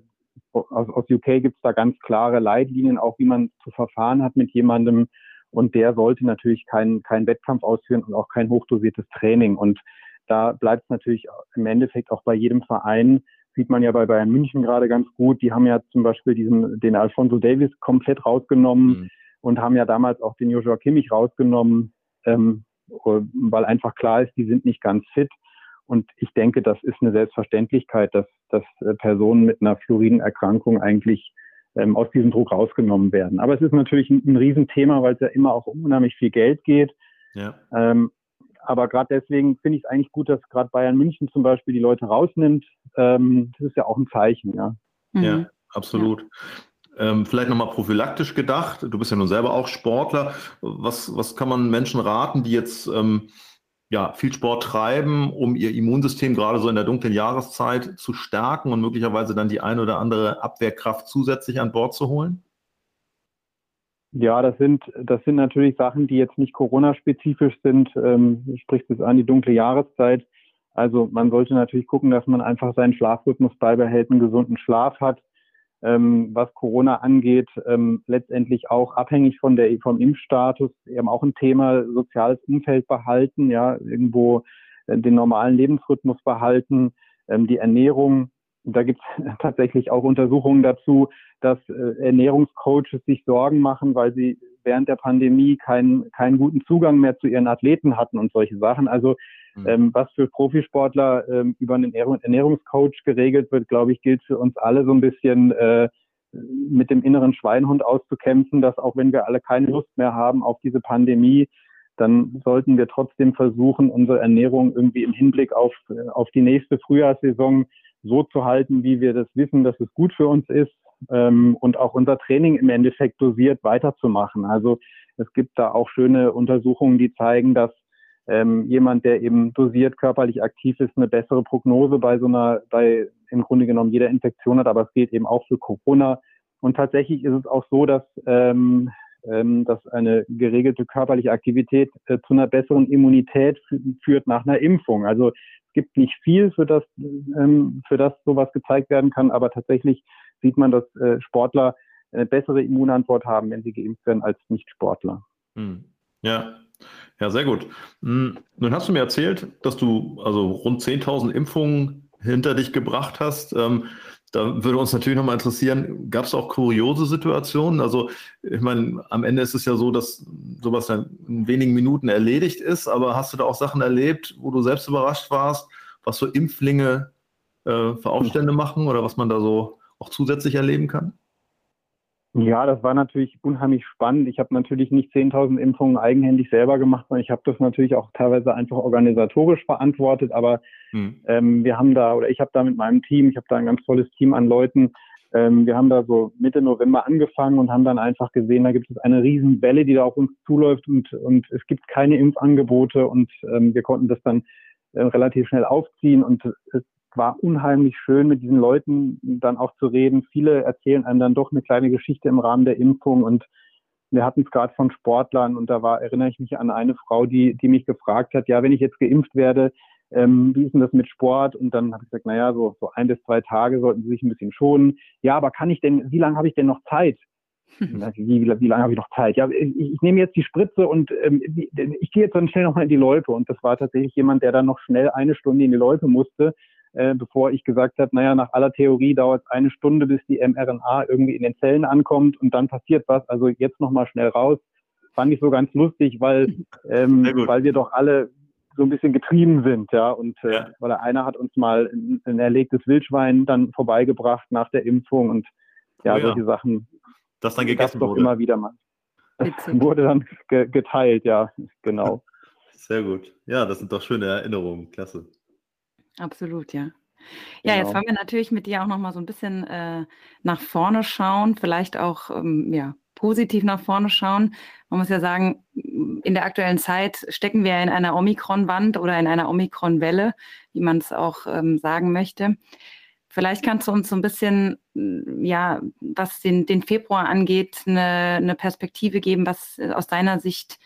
aus, aus UK gibt es da ganz klare Leitlinien, auch wie man zu verfahren hat mit jemandem. Und der sollte natürlich keinen keinen Wettkampf ausführen und auch kein hochdosiertes Training. Und da bleibt es natürlich im Endeffekt auch bei jedem Verein sieht man ja bei Bayern München gerade ganz gut. Die haben ja zum Beispiel diesen, den Alfonso Davis komplett rausgenommen mhm. und haben ja damals auch den Joshua Kimmich rausgenommen, ähm, weil einfach klar ist, die sind nicht ganz fit. Und ich denke, das ist eine Selbstverständlichkeit, dass, dass äh, Personen mit einer Fluoridenerkrankung eigentlich ähm, aus diesem Druck rausgenommen werden. Aber es ist natürlich ein, ein Riesenthema, weil es ja immer auch um unheimlich viel Geld geht. Ja. Ähm, aber gerade deswegen finde ich es eigentlich gut, dass gerade Bayern München zum Beispiel die Leute rausnimmt. Ähm, das ist ja auch ein Zeichen, ja. Mhm. Ja, absolut. Ja. Ähm, vielleicht nochmal prophylaktisch gedacht. Du bist ja nun selber auch Sportler. Was, was kann man Menschen raten, die jetzt ähm, ja, viel Sport treiben, um ihr Immunsystem gerade so in der dunklen Jahreszeit zu stärken und möglicherweise dann die eine oder andere Abwehrkraft zusätzlich an Bord zu holen? Ja, das sind, das sind natürlich Sachen, die jetzt nicht Corona-spezifisch sind. Ähm, spricht es an die dunkle Jahreszeit. Also man sollte natürlich gucken, dass man einfach seinen Schlafrhythmus beibehält, einen gesunden Schlaf hat. Ähm, was Corona angeht, ähm, letztendlich auch abhängig von der, vom Impfstatus, eben auch ein Thema, soziales Umfeld behalten, ja, irgendwo äh, den normalen Lebensrhythmus behalten, ähm, die Ernährung da gibt es <laughs> tatsächlich auch Untersuchungen dazu, dass äh, Ernährungscoaches sich Sorgen machen, weil sie während der Pandemie keinen, keinen guten Zugang mehr zu ihren Athleten hatten und solche Sachen. Also mhm. ähm, was für Profisportler ähm, über einen Ernährungscoach geregelt wird, glaube ich, gilt für uns alle so ein bisschen äh, mit dem inneren Schweinhund auszukämpfen, dass auch wenn wir alle keine Lust mehr haben auf diese Pandemie, dann sollten wir trotzdem versuchen, unsere Ernährung irgendwie im Hinblick auf, äh, auf die nächste Frühjahrssaison so zu halten, wie wir das wissen, dass es gut für uns ist ähm, und auch unser Training im Endeffekt dosiert weiterzumachen. Also es gibt da auch schöne Untersuchungen, die zeigen, dass ähm, jemand, der eben dosiert körperlich aktiv ist, eine bessere Prognose bei so einer, bei im Grunde genommen jeder Infektion hat, aber es gilt eben auch für Corona. Und tatsächlich ist es auch so, dass ähm, ähm, dass eine geregelte körperliche Aktivität äh, zu einer besseren Immunität führt nach einer Impfung. Also es gibt nicht viel, für das, ähm, für das sowas gezeigt werden kann, aber tatsächlich sieht man, dass äh, Sportler eine bessere Immunantwort haben, wenn sie geimpft werden, als Nicht-Sportler. Hm. Ja, ja, sehr gut. Hm. Nun hast du mir erzählt, dass du also rund 10.000 Impfungen hinter dich gebracht hast. Ähm, da würde uns natürlich nochmal interessieren, gab es auch kuriose Situationen? Also ich meine, am Ende ist es ja so, dass sowas dann in wenigen Minuten erledigt ist, aber hast du da auch Sachen erlebt, wo du selbst überrascht warst, was so Impflinge äh, für Aufstände machen oder was man da so auch zusätzlich erleben kann? Ja, das war natürlich unheimlich spannend. Ich habe natürlich nicht 10.000 Impfungen eigenhändig selber gemacht, sondern ich habe das natürlich auch teilweise einfach organisatorisch verantwortet. Aber hm. ähm, wir haben da, oder ich habe da mit meinem Team, ich habe da ein ganz tolles Team an Leuten, Ähm, wir haben da so Mitte November angefangen und haben dann einfach gesehen, da gibt es eine riesen Welle, die da auf uns zuläuft und, und es gibt keine Impfangebote und ähm, wir konnten das dann äh, relativ schnell aufziehen und es war unheimlich schön, mit diesen Leuten dann auch zu reden. Viele erzählen einem dann doch eine kleine Geschichte im Rahmen der Impfung und wir hatten es gerade von Sportlern und da war, erinnere ich mich an eine Frau, die, die mich gefragt hat, ja, wenn ich jetzt geimpft werde, ähm, wie ist denn das mit Sport? Und dann habe ich gesagt, naja, so, so ein bis zwei Tage sollten Sie sich ein bisschen schonen. Ja, aber kann ich denn, wie lange habe ich denn noch Zeit? Wie, wie, wie lange habe ich noch Zeit? Ja, ich, ich nehme jetzt die Spritze und ähm, ich gehe jetzt dann schnell nochmal in die Loipe. Und das war tatsächlich jemand, der dann noch schnell eine Stunde in die Loipe musste, äh, bevor ich gesagt habe, naja, nach aller Theorie dauert es eine Stunde, bis die mRNA irgendwie in den Zellen ankommt und dann passiert was. Also jetzt nochmal schnell raus. Fand ich so ganz lustig, weil, <laughs> ähm, weil wir doch alle so ein bisschen getrieben sind, ja. Und äh, ja. weil einer hat uns mal ein, ein, erlegtes Wildschwein dann vorbeigebracht nach der Impfung und ja, oh ja. solche Sachen. Das dann gegessen doch wurde. immer wieder mal. Das <laughs> wurde dann ge geteilt, ja, genau. <laughs> Sehr gut. Ja, das sind doch schöne Erinnerungen. Klasse. Absolut, ja. Ja, genau. jetzt wollen wir natürlich mit dir auch noch mal so ein bisschen äh, nach vorne schauen, vielleicht auch ähm, ja, positiv nach vorne schauen. Man muss ja sagen, in der aktuellen Zeit stecken wir in einer Omikron-Wand oder in einer Omikron-Welle, wie man es auch ähm, sagen möchte. Vielleicht kannst du uns so ein bisschen, ja, was den, den Februar angeht, eine, eine Perspektive geben, was aus deiner Sicht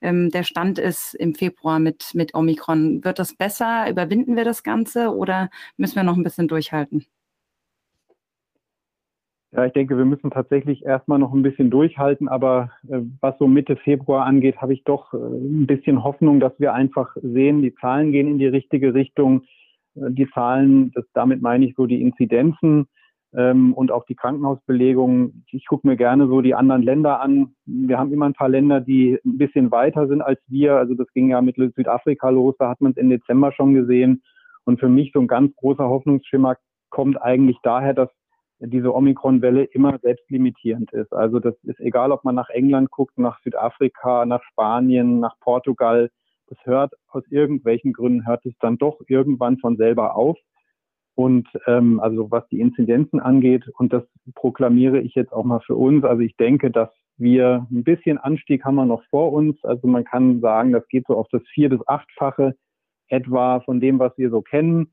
ähm, der Stand ist im Februar mit, mit Omikron. Wird das besser? Überwinden wir das Ganze oder müssen wir noch ein bisschen durchhalten? Ja, ich denke, wir müssen tatsächlich erstmal noch ein bisschen durchhalten, aber äh, was so Mitte Februar angeht, habe ich doch äh, ein bisschen Hoffnung, dass wir einfach sehen, die Zahlen gehen in die richtige Richtung. Äh, die Zahlen, das, damit meine ich so die Inzidenzen ähm, und auch die Krankenhausbelegung. Ich gucke mir gerne so die anderen Länder an. Wir haben immer ein paar Länder, die ein bisschen weiter sind als wir. Also das ging ja mit Südafrika los, da hat man es im Dezember schon gesehen. Und für mich so ein ganz großer Hoffnungsschimmer kommt eigentlich daher, dass diese Omikron-Welle immer selbstlimitierend ist. Also das ist egal, ob man nach England guckt, nach Südafrika, nach Spanien, nach Portugal. Das hört aus irgendwelchen Gründen hört es dann doch irgendwann von selber auf. Und ähm, also was die Inzidenzen angeht, und das proklamiere ich jetzt auch mal für uns. Also ich denke, dass wir ein bisschen Anstieg haben wir noch vor uns. Also man kann sagen, das geht so auf das vier- bis achtfache etwa von dem, was wir so kennen.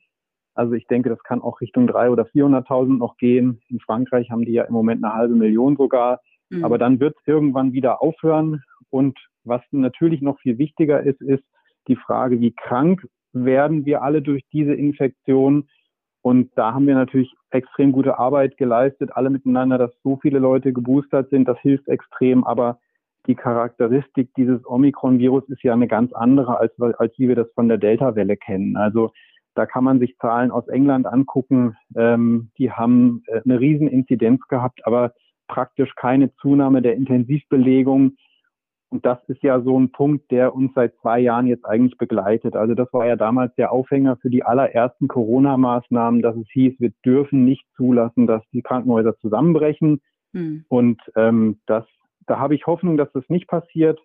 Also ich denke, das kann auch Richtung drei oder 400.000 noch gehen. In Frankreich haben die ja im Moment eine halbe Million sogar. Mhm. Aber dann wird es irgendwann wieder aufhören. Und was natürlich noch viel wichtiger ist, ist die Frage, wie krank werden wir alle durch diese Infektion? Und da haben wir natürlich extrem gute Arbeit geleistet, alle miteinander, dass so viele Leute geboostert sind. Das hilft extrem. Aber die Charakteristik dieses Omikron-Virus ist ja eine ganz andere, als, als wie wir das von der Delta-Welle kennen. Also da kann man sich Zahlen aus England angucken. Ähm, die haben äh, eine riesen Inzidenz gehabt, aber praktisch keine Zunahme der Intensivbelegung. Und das ist ja so ein Punkt, der uns seit zwei Jahren jetzt eigentlich begleitet. Also das war ja damals der Aufhänger für die allerersten Corona-Maßnahmen, dass es hieß, wir dürfen nicht zulassen, dass die Krankenhäuser zusammenbrechen. Hm. Und ähm, das, da habe ich Hoffnung, dass das nicht passiert.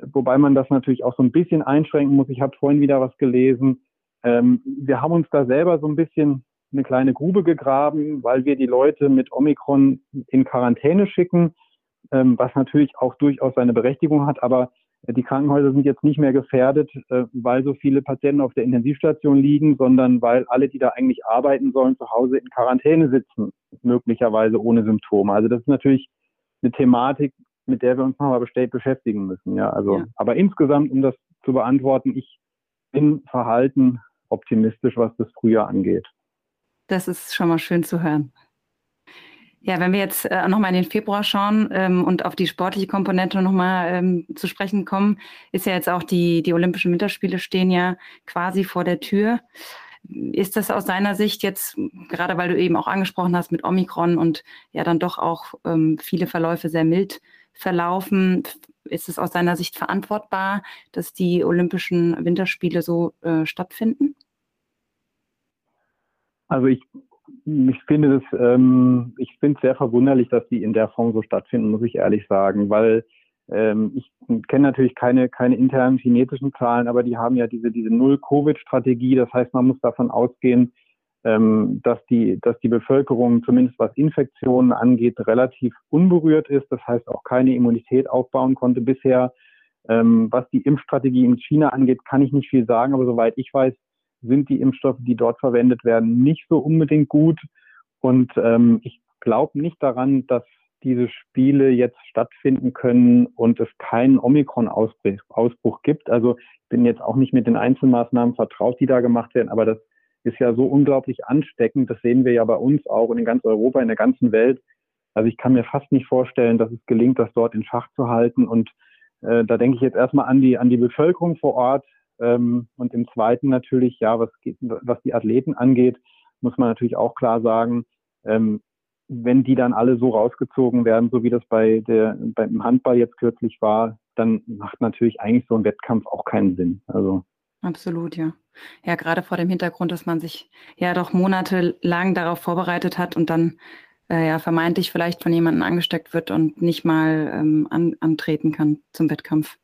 Wobei man das natürlich auch so ein bisschen einschränken muss. Ich habe vorhin wieder was gelesen ähm, wir haben uns da selber so ein bisschen eine kleine Grube gegraben, weil wir die Leute mit Omikron in Quarantäne schicken, was natürlich auch durchaus seine Berechtigung hat. Aber die Krankenhäuser sind jetzt nicht mehr gefährdet, äh, weil so viele Patienten auf der Intensivstation liegen, sondern weil alle, die da eigentlich arbeiten sollen, zu Hause in Quarantäne sitzen, möglicherweise ohne Symptome. Also das ist natürlich eine Thematik, mit der wir uns nochmal beschäftigen müssen. Ja, also, ja. aber insgesamt, um das zu beantworten, ich bin verhalten optimistisch, was das Frühjahr angeht. Das ist schon mal schön zu hören. Ja, wenn wir jetzt äh, nochmal in den Februar schauen ähm, und auf die sportliche Komponente nochmal ähm, zu sprechen kommen, ist ja jetzt auch die, die Olympischen Winterspiele stehen ja quasi vor der Tür. Ist das aus deiner Sicht jetzt, gerade weil du eben auch angesprochen hast mit Omikron und ja dann doch auch ähm, viele Verläufe sehr mild verlaufen, ist es aus deiner Sicht verantwortbar, dass die Olympischen Winterspiele so äh, stattfinden? Also ich, ich finde das, ähm, ich finde es sehr verwunderlich, dass die in der Form so stattfinden, muss ich ehrlich sagen, weil ähm, ich kenne natürlich keine, keine internen chinesischen Zahlen, aber die haben ja diese, diese Null-Covid-Strategie. Das heißt, man muss davon ausgehen, ähm, dass die, dass die Bevölkerung zumindest was Infektionen angeht relativ unberührt ist. Das heißt auch keine Immunität aufbauen konnte bisher. Ähm, was die Impfstrategie in China angeht, kann ich nicht viel sagen, aber soweit ich weiß, sind die Impfstoffe, die dort verwendet werden, nicht so unbedingt gut. Und ähm, ich glaube nicht daran, dass diese Spiele jetzt stattfinden können und es keinen Omikron-Ausbruch gibt. Also ich bin jetzt auch nicht mit den Einzelmaßnahmen vertraut, die da gemacht werden, aber das ist ja so unglaublich ansteckend. Das sehen wir ja bei uns auch und in ganz Europa, in der ganzen Welt. Also ich kann mir fast nicht vorstellen, dass es gelingt, das dort in Schach zu halten. Und äh, da denke ich jetzt erstmal an die, an die Bevölkerung vor Ort. Ähm, und im Zweiten natürlich, ja, was, geht, was die Athleten angeht, muss man natürlich auch klar sagen, ähm, wenn die dann alle so rausgezogen werden, so wie das bei der, beim Handball jetzt kürzlich war, dann macht natürlich eigentlich so ein Wettkampf auch keinen Sinn. Also Absolut, ja. Ja, gerade vor dem Hintergrund, dass man sich ja doch monatelang darauf vorbereitet hat und dann äh, ja vermeintlich vielleicht von jemandem angesteckt wird und nicht mal ähm, an, antreten kann zum Wettkampf.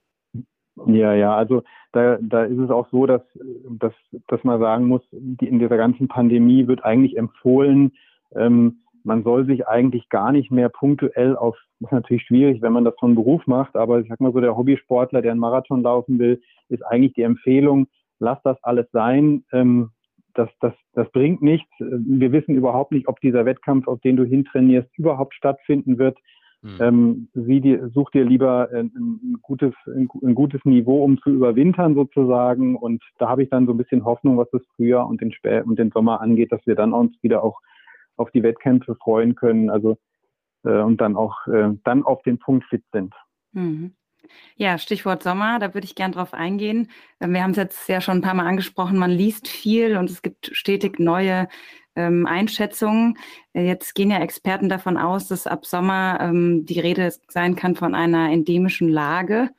Ja, ja, also da, da ist es auch so, dass, dass, dass man sagen muss, die, in dieser ganzen Pandemie wird eigentlich empfohlen, ähm, man soll sich eigentlich gar nicht mehr punktuell auf, das ist natürlich schwierig, wenn man das von Beruf macht, aber ich sag mal so, der Hobbysportler, der einen Marathon laufen will, ist eigentlich die Empfehlung, lass das alles sein. Ähm, das, das, das bringt nichts. Wir wissen überhaupt nicht, ob dieser Wettkampf, auf den du hintrainierst, überhaupt stattfinden wird. Mhm. Ähm, sieh dir, such dir lieber ein, ein, gutes, ein, ein, gutes Niveau, um zu überwintern sozusagen. Und da habe ich dann so ein bisschen Hoffnung, was das Frühjahr und den, Spä und den Sommer angeht, dass wir dann uns wieder auch auf die Wettkämpfe freuen können. Also äh, und dann auch äh, dann auf den Punkt fit sind. Mhm. Ja, Stichwort Sommer, da würde ich gern drauf eingehen. Ähm, wir haben es jetzt ja schon ein paar Mal angesprochen, man liest viel und es gibt stetig neue ähm, Einschätzungen. Äh, jetzt gehen ja Experten davon aus, dass ab Sommer ähm, die Rede sein kann von einer endemischen Lage.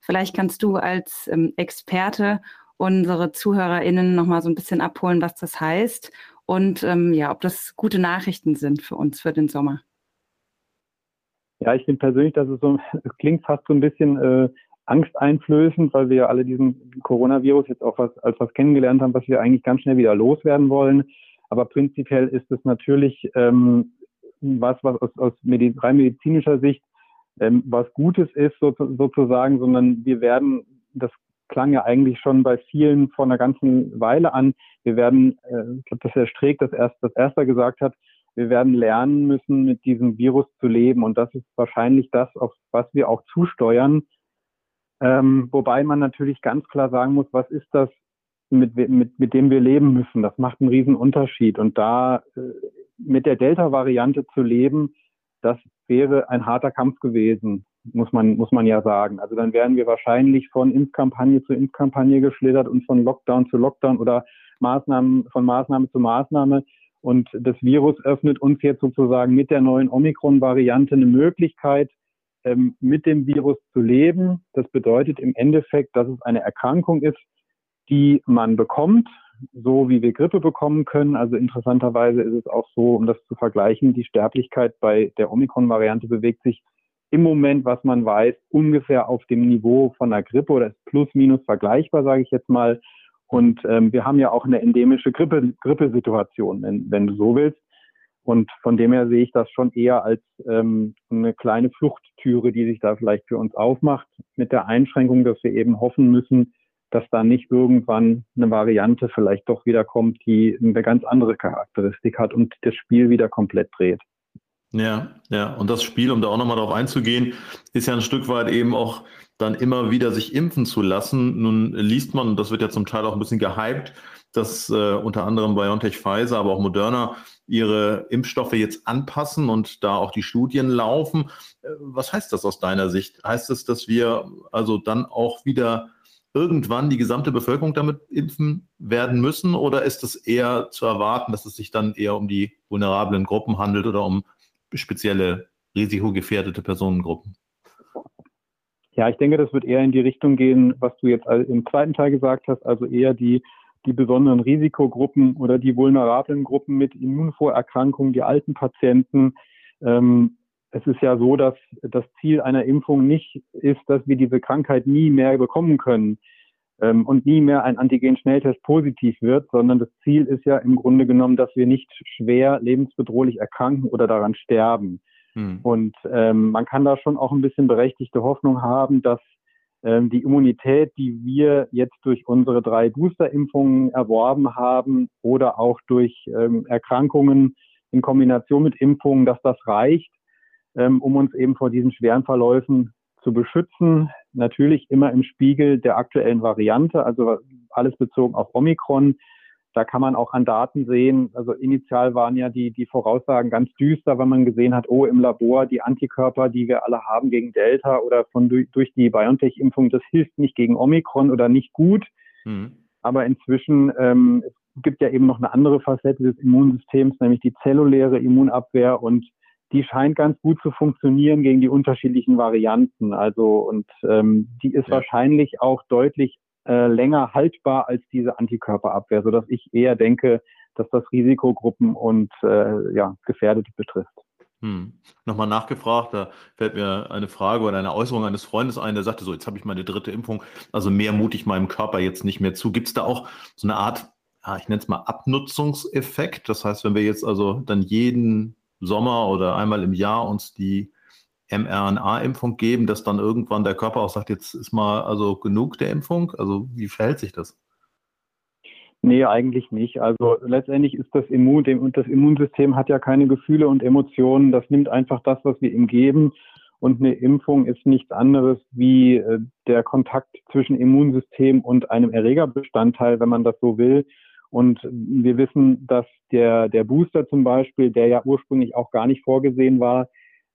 Vielleicht kannst du als ähm, Experte unsere ZuhörerInnen nochmal so ein bisschen abholen, was das heißt und ähm, ja, ob das gute Nachrichten sind für uns für den Sommer. Ja, ich finde persönlich, dass es so, <laughs> es klingt fast so ein bisschen äh, angsteinflößend, weil wir ja alle diesen Coronavirus jetzt auch was, als was kennengelernt haben, was wir eigentlich ganz schnell wieder loswerden wollen. Aber prinzipiell ist es natürlich ähm, was, was aus, aus Medi rein medizinischer Sicht ähm, was Gutes ist so, sozusagen, sondern wir werden, das klang ja eigentlich schon bei vielen vor einer ganzen Weile an. Wir werden, äh, ich glaube, dass Herr Streeck das erst das erste gesagt hat, wir werden lernen müssen, mit diesem Virus zu leben. Und das ist wahrscheinlich das, auf was wir auch zusteuern. Ähm, wobei man natürlich ganz klar sagen muss, was ist das, mit, mit, mit dem wir leben müssen? Das macht einen riesen Unterschied. Und da äh, mit der Delta-Variante zu leben, das wäre ein harter Kampf gewesen muss man, muss man ja sagen. Also dann wären wir wahrscheinlich von Impfkampagne zu Impfkampagne geschlittert und von Lockdown zu Lockdown oder Maßnahmen, von Maßnahme zu Maßnahme. Und das Virus öffnet uns jetzt sozusagen mit der neuen Omikron-Variante eine Möglichkeit, ähm, mit dem Virus zu leben. Das bedeutet im Endeffekt, dass es eine Erkrankung ist, die man bekommt, so wie wir Grippe bekommen können. Also interessanterweise ist es auch so, um das zu vergleichen, die Sterblichkeit bei der Omikron-Variante bewegt sich im Moment, was man weiß, ungefähr auf dem Niveau von der Grippe oder ist plus minus vergleichbar, sage ich jetzt mal. Und ähm, wir haben ja auch eine endemische Grippe, Grippesituation, wenn, wenn du so willst. Und von dem her sehe ich das schon eher als ähm, eine kleine Fluchttüre, die sich da vielleicht für uns aufmacht, mit der Einschränkung, dass wir eben hoffen müssen, dass da nicht irgendwann eine Variante vielleicht doch wieder kommt, die eine ganz andere Charakteristik hat und das Spiel wieder komplett dreht. Ja, ja. Und das Spiel, um da auch nochmal drauf einzugehen, ist ja ein Stück weit eben auch dann immer wieder sich impfen zu lassen. Nun liest man, und das wird ja zum Teil auch ein bisschen gehypt, dass äh, unter anderem BioNTech, Pfizer, aber auch Moderna ihre Impfstoffe jetzt anpassen und da auch die Studien laufen. Äh, was heißt das aus deiner Sicht? Heißt es, dass wir also dann auch wieder irgendwann die gesamte Bevölkerung damit impfen werden müssen? Oder ist es eher zu erwarten, dass es sich dann eher um die vulnerablen Gruppen handelt oder um spezielle risikogefährdete Personengruppen? Ja, ich denke, das wird eher in die Richtung gehen, was du jetzt im zweiten Teil gesagt hast, also eher die, die besonderen Risikogruppen oder die vulnerablen Gruppen mit Immunvorerkrankungen, die alten Patienten. Ähm, es ist ja so, dass das Ziel einer Impfung nicht ist, dass wir diese Krankheit nie mehr bekommen können. Ähm, und nie mehr ein Antigen-Schnelltest positiv wird, sondern das Ziel ist ja im Grunde genommen, dass wir nicht schwer lebensbedrohlich erkranken oder daran sterben. Hm. Und ähm, man kann da schon auch ein bisschen berechtigte Hoffnung haben, dass ähm, die Immunität, die wir jetzt durch unsere drei Boosterimpfungen erworben haben oder auch durch ähm, Erkrankungen in Kombination mit Impfungen, dass das reicht, ähm, um uns eben vor diesen schweren Verläufen zu beschützen. Natürlich immer im Spiegel der aktuellen Variante, also alles bezogen auf Omikron. Da kann man auch an Daten sehen, also initial waren ja die, die Voraussagen ganz düster, wenn man gesehen hat, oh, im Labor die Antikörper, die wir alle haben gegen Delta oder von durch die BioNTech-Impfung, das hilft nicht gegen Omikron oder nicht gut. Mhm. Aber inzwischen ähm, es gibt ja eben noch eine andere Facette des Immunsystems, nämlich die zelluläre Immunabwehr und die scheint ganz gut zu funktionieren gegen die unterschiedlichen Varianten. Also und ähm, die ist ja. wahrscheinlich auch deutlich äh, länger haltbar als diese Antikörperabwehr, so dass ich eher denke, dass das Risikogruppen und äh, ja, Gefährdete betrifft. Hm. Nochmal nachgefragt, da fällt mir eine Frage oder eine Äußerung eines Freundes ein, der sagte so, jetzt habe ich meine dritte Impfung, also mehr mute ich meinem Körper jetzt nicht mehr zu. Gibt es da auch so eine Art, ja, ich nenne es mal Abnutzungseffekt? Das heißt, wenn wir jetzt also dann jeden Sommer oder einmal im Jahr uns die mRNA-Impfung geben, dass dann irgendwann der Körper auch sagt, jetzt ist mal also genug der Impfung? Also wie verhält sich das? Nee, eigentlich nicht. Also letztendlich ist das Immun, und das Immunsystem hat ja keine Gefühle und Emotionen. Das nimmt einfach das, was wir ihm geben. Und eine Impfung ist nichts anderes wie äh, der Kontakt zwischen Immunsystem und einem Erregerbestandteil, wenn man das so will. Und wir wissen, dass der, der Booster zum Beispiel, der ja ursprünglich auch gar nicht vorgesehen war,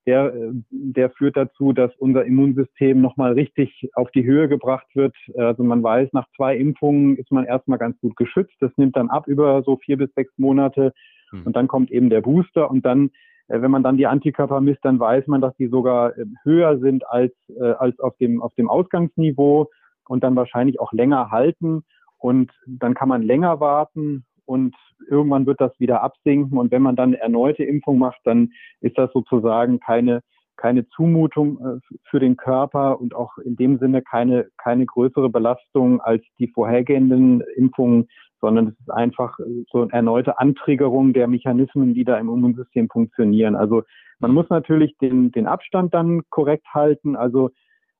der, der führt dazu, dass unser Immunsystem nochmal richtig auf die Höhe gebracht wird. Also man weiß, nach zwei Impfungen ist man erstmal ganz gut geschützt. Das nimmt dann ab über so vier bis sechs Monate. Hm. Und dann kommt eben der Booster. Und dann, äh, wenn man dann die Antikörper misst, dann weiß man, dass die sogar äh, höher sind als, äh, als auf dem, auf dem Ausgangsniveau und dann wahrscheinlich auch länger halten. Und dann kann man länger warten und irgendwann wird das wieder absinken. Und wenn man dann erneute Impfung macht, dann ist das sozusagen keine, keine Zumutung äh, für den Körper und auch in dem Sinne keine, keine größere Belastung als die vorhergehenden Impfungen, sondern es ist einfach so eine erneute Antriggerung der Mechanismen, die da im Immunsystem funktionieren. Also man muss natürlich den, den Abstand dann korrekt halten. Also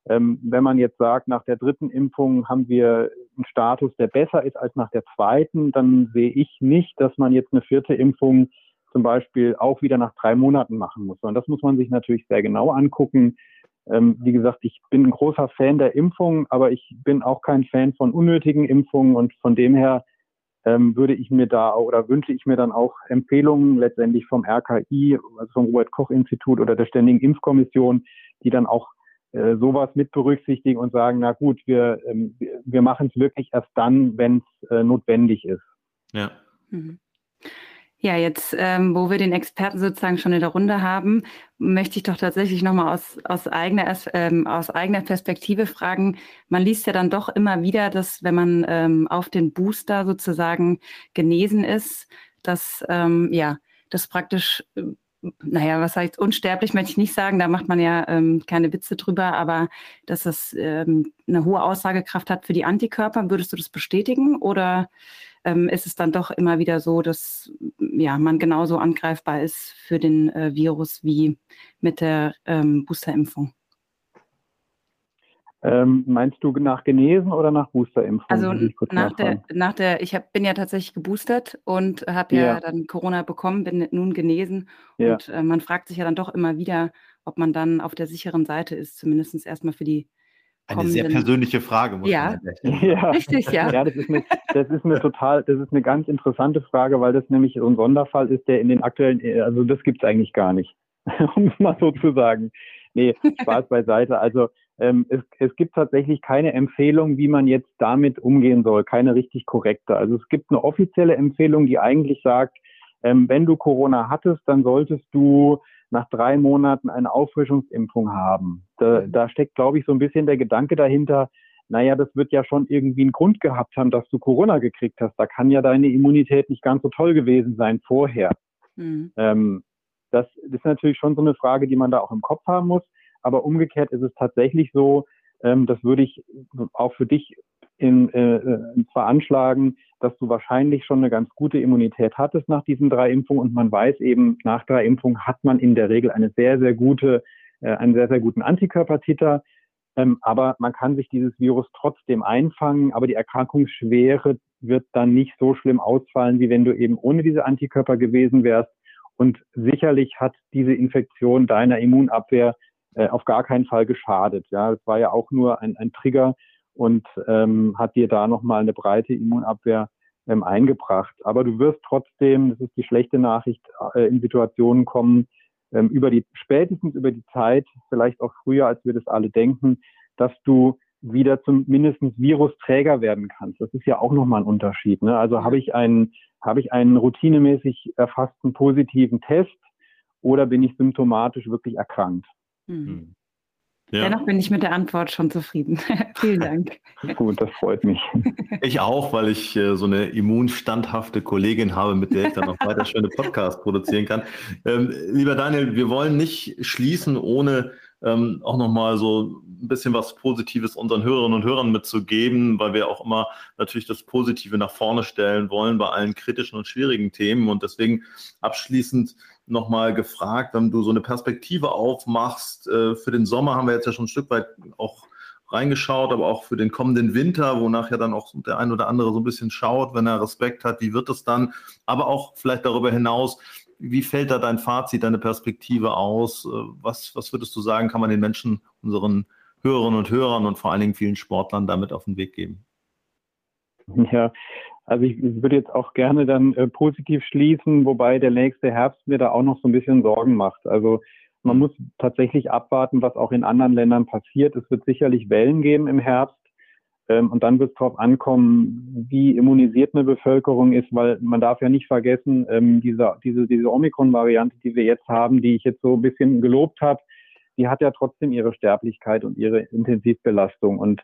ähm, wenn man jetzt sagt, nach der dritten Impfung haben wir einen Status, der besser ist als nach der zweiten, dann sehe ich nicht, dass man jetzt eine vierte Impfung zum Beispiel auch wieder nach drei Monaten machen muss. Und das muss man sich natürlich sehr genau angucken. Ähm, wie gesagt, ich bin ein großer Fan der Impfung, aber ich bin auch kein Fan von unnötigen Impfungen und von dem her ähm, würde ich mir da oder wünsche ich mir dann auch Empfehlungen letztendlich vom RKI, also vom Robert Koch Institut oder der Ständigen Impfkommission, die dann auch äh, sowas mit berücksichtigen und sagen, na gut, wir, ähm, wir machen es wirklich erst dann, wenn es äh, notwendig ist. Ja. Mhm. Ja, jetzt, ähm, wo wir den Experten sozusagen schon in der Runde haben, möchte ich doch tatsächlich nochmal aus, aus, eigener, ähm, aus eigener Perspektive fragen. Man liest ja dann doch immer wieder, dass wenn man ähm, auf den Booster sozusagen genesen ist, dass ähm, ja, das praktisch äh, naja, was heißt unsterblich, möchte ich nicht sagen, da macht man ja ähm, keine Witze drüber, aber dass es ähm, eine hohe Aussagekraft hat für die Antikörper, würdest du das bestätigen? Oder ähm, ist es dann doch immer wieder so, dass ja, man genauso angreifbar ist für den äh, Virus wie mit der ähm, Boosterimpfung? Ähm, meinst du nach Genesen oder nach Boosterimpfung? Also nach der, nach der, ich hab, bin ja tatsächlich geboostert und habe ja. ja. dann Corona bekommen, bin nun genesen. Ja. Und äh, man fragt sich ja dann doch immer wieder, ob man dann auf der sicheren Seite ist, zumindest erstmal für die eine sehr persönliche Frage, muss ja. man ja, richtig, ja. Ja, das ist, eine, <laughs> das ist eine total, das ist eine ganz interessante Frage, weil das nämlich so ein Sonderfall ist, der in den aktuellen, also das gibt es eigentlich gar nicht, <laughs> um es mal so zu sagen. Nee, Spaß beiseite. Also ähm, es, es gibt tatsächlich keine Empfehlung, wie man jetzt damit umgehen soll, keine richtig korrekte. Also es gibt eine offizielle Empfehlung, die eigentlich sagt, ähm, wenn du Corona hattest, dann solltest du nach drei Monaten eine Auffrischungsimpfung haben. Da, da steckt, glaube ich, so ein bisschen der Gedanke dahinter, naja, das wird ja schon irgendwie einen Grund gehabt haben, dass du Corona gekriegt hast. Da kann ja deine Immunität nicht ganz so toll gewesen sein vorher. Mhm. Ähm, das ist natürlich schon so eine Frage, die man da auch im Kopf haben muss. Aber umgekehrt ist es tatsächlich so, ähm, das würde ich auch für dich in, äh, veranschlagen, dass du wahrscheinlich schon eine ganz gute Immunität hattest nach diesen drei Impfungen und man weiß eben, nach drei Impfungen hat man in der Regel eine sehr, sehr gute, äh, einen sehr, sehr guten Antikörpertiter. Ähm, aber man kann sich dieses Virus trotzdem einfangen, aber die Erkrankungsschwere wird dann nicht so schlimm ausfallen, wie wenn du eben ohne diese Antikörper gewesen wärst. Und sicherlich hat diese Infektion deiner Immunabwehr äh, auf gar keinen Fall geschadet. Ja, es war ja auch nur ein, ein Trigger und ähm, hat dir da nochmal eine breite Immunabwehr ähm, eingebracht. Aber du wirst trotzdem, das ist die schlechte Nachricht, äh, in Situationen kommen, ähm, über die, spätestens über die Zeit, vielleicht auch früher, als wir das alle denken, dass du wieder zum mindestens Virusträger werden kannst. Das ist ja auch nochmal ein Unterschied. Ne? Also habe ich einen, habe ich einen routinemäßig erfassten positiven Test oder bin ich symptomatisch wirklich erkrankt? Mhm. Ja. Dennoch bin ich mit der Antwort schon zufrieden. <laughs> Vielen Dank. <laughs> Gut, das freut mich. <laughs> Ich auch, weil ich äh, so eine immunstandhafte Kollegin habe, mit der ich dann noch weiter schöne Podcasts produzieren kann. Ähm, lieber Daniel, wir wollen nicht schließen, ohne ähm, auch nochmal so ein bisschen was Positives unseren Hörerinnen und Hörern mitzugeben, weil wir auch immer natürlich das Positive nach vorne stellen wollen bei allen kritischen und schwierigen Themen. Und deswegen abschließend nochmal gefragt, wenn du so eine Perspektive aufmachst, äh, für den Sommer haben wir jetzt ja schon ein Stück weit auch reingeschaut, aber auch für den kommenden Winter, wonach ja dann auch der ein oder andere so ein bisschen schaut, wenn er Respekt hat, wie wird es dann, aber auch vielleicht darüber hinaus, wie fällt da dein Fazit, deine Perspektive aus? Äh, was, was würdest du sagen, kann man den Menschen, unseren Hörerinnen und Hörern und vor allen Dingen vielen Sportlern damit auf den Weg geben? Ja, also ich, würde jetzt auch gerne dann äh, positiv schließen, wobei der nächste Herbst mir da auch noch so ein bisschen Sorgen macht. Also man muss tatsächlich abwarten, was auch in anderen Ländern passiert. Es wird sicherlich Wellen geben im Herbst. Ähm, und dann wird es darauf ankommen, wie immunisiert eine Bevölkerung ist, weil man darf ja nicht vergessen, ähm, diese, diese, diese Omikron-Variante, die wir jetzt haben, die ich jetzt so ein bisschen gelobt habe, die hat ja trotzdem ihre Sterblichkeit und ihre Intensivbelastung. Und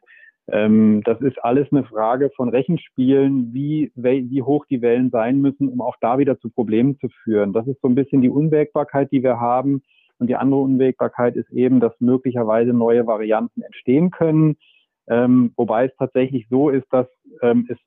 ähm, das ist alles eine Frage von Rechenspielen, wie, wie hoch die Wellen sein müssen, um auch da wieder zu Problemen zu führen. Das ist so ein bisschen die Unwägbarkeit, die wir haben. Und die andere Unwägbarkeit ist eben, dass möglicherweise neue Varianten entstehen können ähm, wobei es tatsächlich so ist, dass ähm, es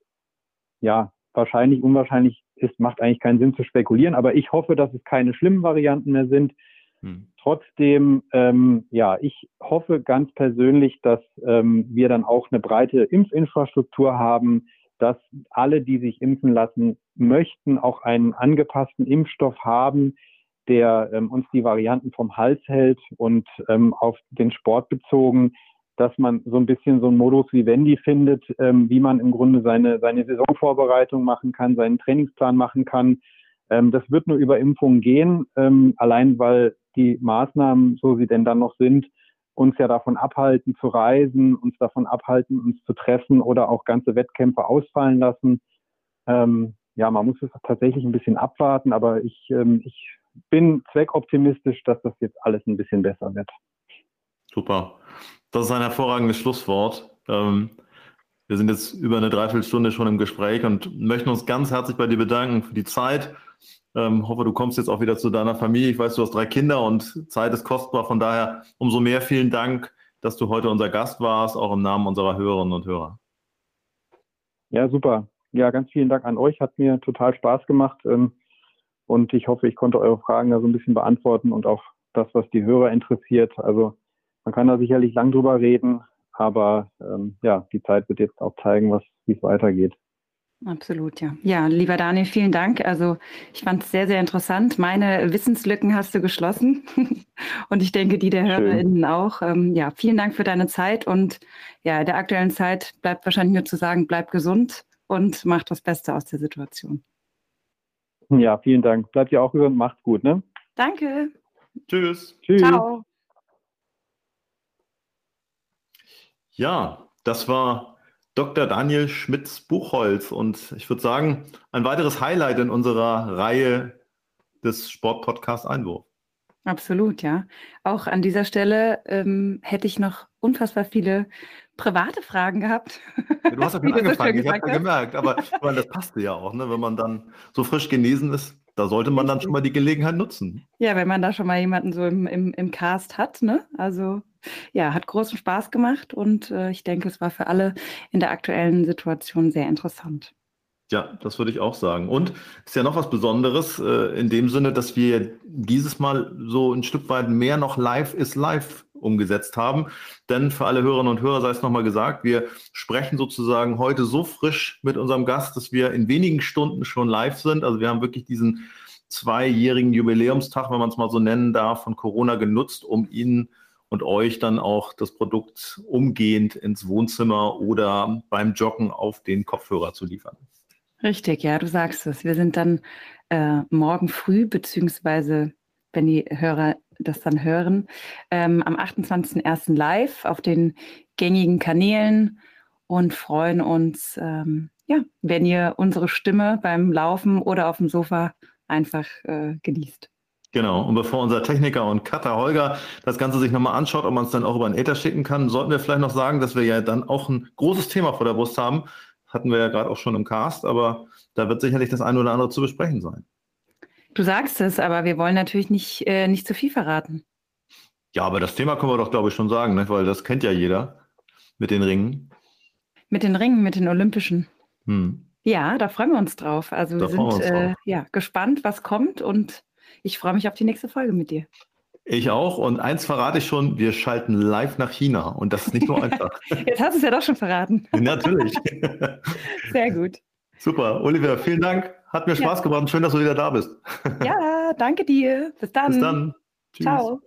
ja wahrscheinlich, unwahrscheinlich ist, macht eigentlich keinen Sinn zu spekulieren. Aber ich hoffe, dass es keine schlimmen Varianten mehr sind. Hm. Trotzdem, ähm, ja, ich hoffe ganz persönlich, dass ähm, wir dann auch eine breite Impfinfrastruktur haben, dass alle, die sich impfen lassen möchten, auch einen angepassten Impfstoff haben, der ähm, uns die Varianten vom Hals hält und ähm, auf den Sport bezogen dass man so ein bisschen so ein Modus Vivendi findet, ähm, wie man im Grunde seine, seine Saisonvorbereitung machen kann, seinen Trainingsplan machen kann. Ähm, das wird nur über Impfungen gehen, ähm, allein weil die Maßnahmen, so sie denn dann noch sind, uns ja davon abhalten zu reisen, uns davon abhalten, uns zu treffen oder auch ganze Wettkämpfe ausfallen lassen. Ähm, ja, man muss es tatsächlich ein bisschen abwarten, aber ich, ähm, ich bin zweckoptimistisch, dass das jetzt alles ein bisschen besser wird. Super. Das ist ein hervorragendes Schlusswort. Ähm, wir sind jetzt über eine Dreiviertelstunde schon im Gespräch und möchten uns ganz herzlich bei dir bedanken für die Zeit. Ähm, hoffe, du kommst jetzt auch wieder zu deiner Familie. Ich weiß, du hast drei Kinder und Zeit ist kostbar. Von daher umso mehr vielen Dank, dass du heute unser Gast warst, auch im Namen unserer Hörerinnen und Hörer. Ja, super. Ja, ganz vielen Dank an euch. Hat mir total Spaß gemacht. Ähm, und ich hoffe, ich konnte eure Fragen da so ein bisschen beantworten und auch das, was die Hörer interessiert. Also man kann da sicherlich lang drüber reden, aber ähm, ja, die Zeit wird jetzt auch zeigen, was wie es weitergeht. Absolut, ja. Ja, lieber Daniel, vielen Dank. Also ich fand es sehr, sehr interessant. Meine Wissenslücken hast du geschlossen <laughs> und ich denke, die der Schön. HörerInnen auch. Ähm, ja, vielen Dank für deine Zeit und ja, der aktuellen Zeit bleibt wahrscheinlich nur zu sagen, bleib gesund und mach das Beste aus der Situation. Ja, vielen Dank. Bleibt ihr auch gesund, macht's gut, ne? Danke. Tschüss. Tschüss. Ciao. Ja, das war Dr. Daniel Schmitz-Buchholz und ich würde sagen, ein weiteres Highlight in unserer Reihe des Sportpodcasts Einwurf. Absolut, ja. Auch an dieser Stelle ähm, hätte ich noch unfassbar viele private Fragen gehabt. Ja, du hast ja <laughs> schon angefangen, ich habe ja gemerkt, aber meine, das passte ja auch, ne? wenn man dann so frisch genesen ist, da sollte man dann schon mal die Gelegenheit nutzen. Ja, wenn man da schon mal jemanden so im, im, im Cast hat, ne? Also ja, hat großen Spaß gemacht und äh, ich denke, es war für alle in der aktuellen Situation sehr interessant. Ja, das würde ich auch sagen. Und ist ja noch was Besonderes äh, in dem Sinne, dass wir dieses Mal so ein Stück weit mehr noch Live is Live umgesetzt haben. Denn für alle Hörerinnen und Hörer sei es nochmal gesagt, wir sprechen sozusagen heute so frisch mit unserem Gast, dass wir in wenigen Stunden schon live sind. Also wir haben wirklich diesen zweijährigen Jubiläumstag, wenn man es mal so nennen darf, von Corona genutzt, um Ihnen und euch dann auch das Produkt umgehend ins Wohnzimmer oder beim Joggen auf den Kopfhörer zu liefern. Richtig, ja, du sagst es. Wir sind dann äh, morgen früh, beziehungsweise wenn die Hörer das dann hören, ähm, am 28.01. live auf den gängigen Kanälen und freuen uns, ähm, ja, wenn ihr unsere Stimme beim Laufen oder auf dem Sofa einfach äh, genießt. Genau, und bevor unser Techniker und Cutter Holger das Ganze sich nochmal anschaut, ob man es dann auch über den Ether schicken kann, sollten wir vielleicht noch sagen, dass wir ja dann auch ein großes Thema vor der Brust haben, hatten wir ja gerade auch schon im Cast, aber da wird sicherlich das eine oder andere zu besprechen sein. Du sagst es, aber wir wollen natürlich nicht, äh, nicht zu viel verraten. Ja, aber das Thema können wir doch, glaube ich, schon sagen, ne? weil das kennt ja jeder mit den Ringen. Mit den Ringen, mit den Olympischen. Hm. Ja, da freuen wir uns drauf. Also da wir sind äh, ja, gespannt, was kommt und ich freue mich auf die nächste Folge mit dir. Ich auch. Und eins verrate ich schon, wir schalten live nach China. Und das ist nicht nur <laughs> einfach. Jetzt hast du es ja doch schon verraten. Natürlich. <laughs> Sehr gut. Super. Oliver, vielen Dank. Hat mir Spaß ja. gemacht. Schön, dass du wieder da bist. Ja, danke dir. Bis dann. Bis dann. Tschüss. Ciao.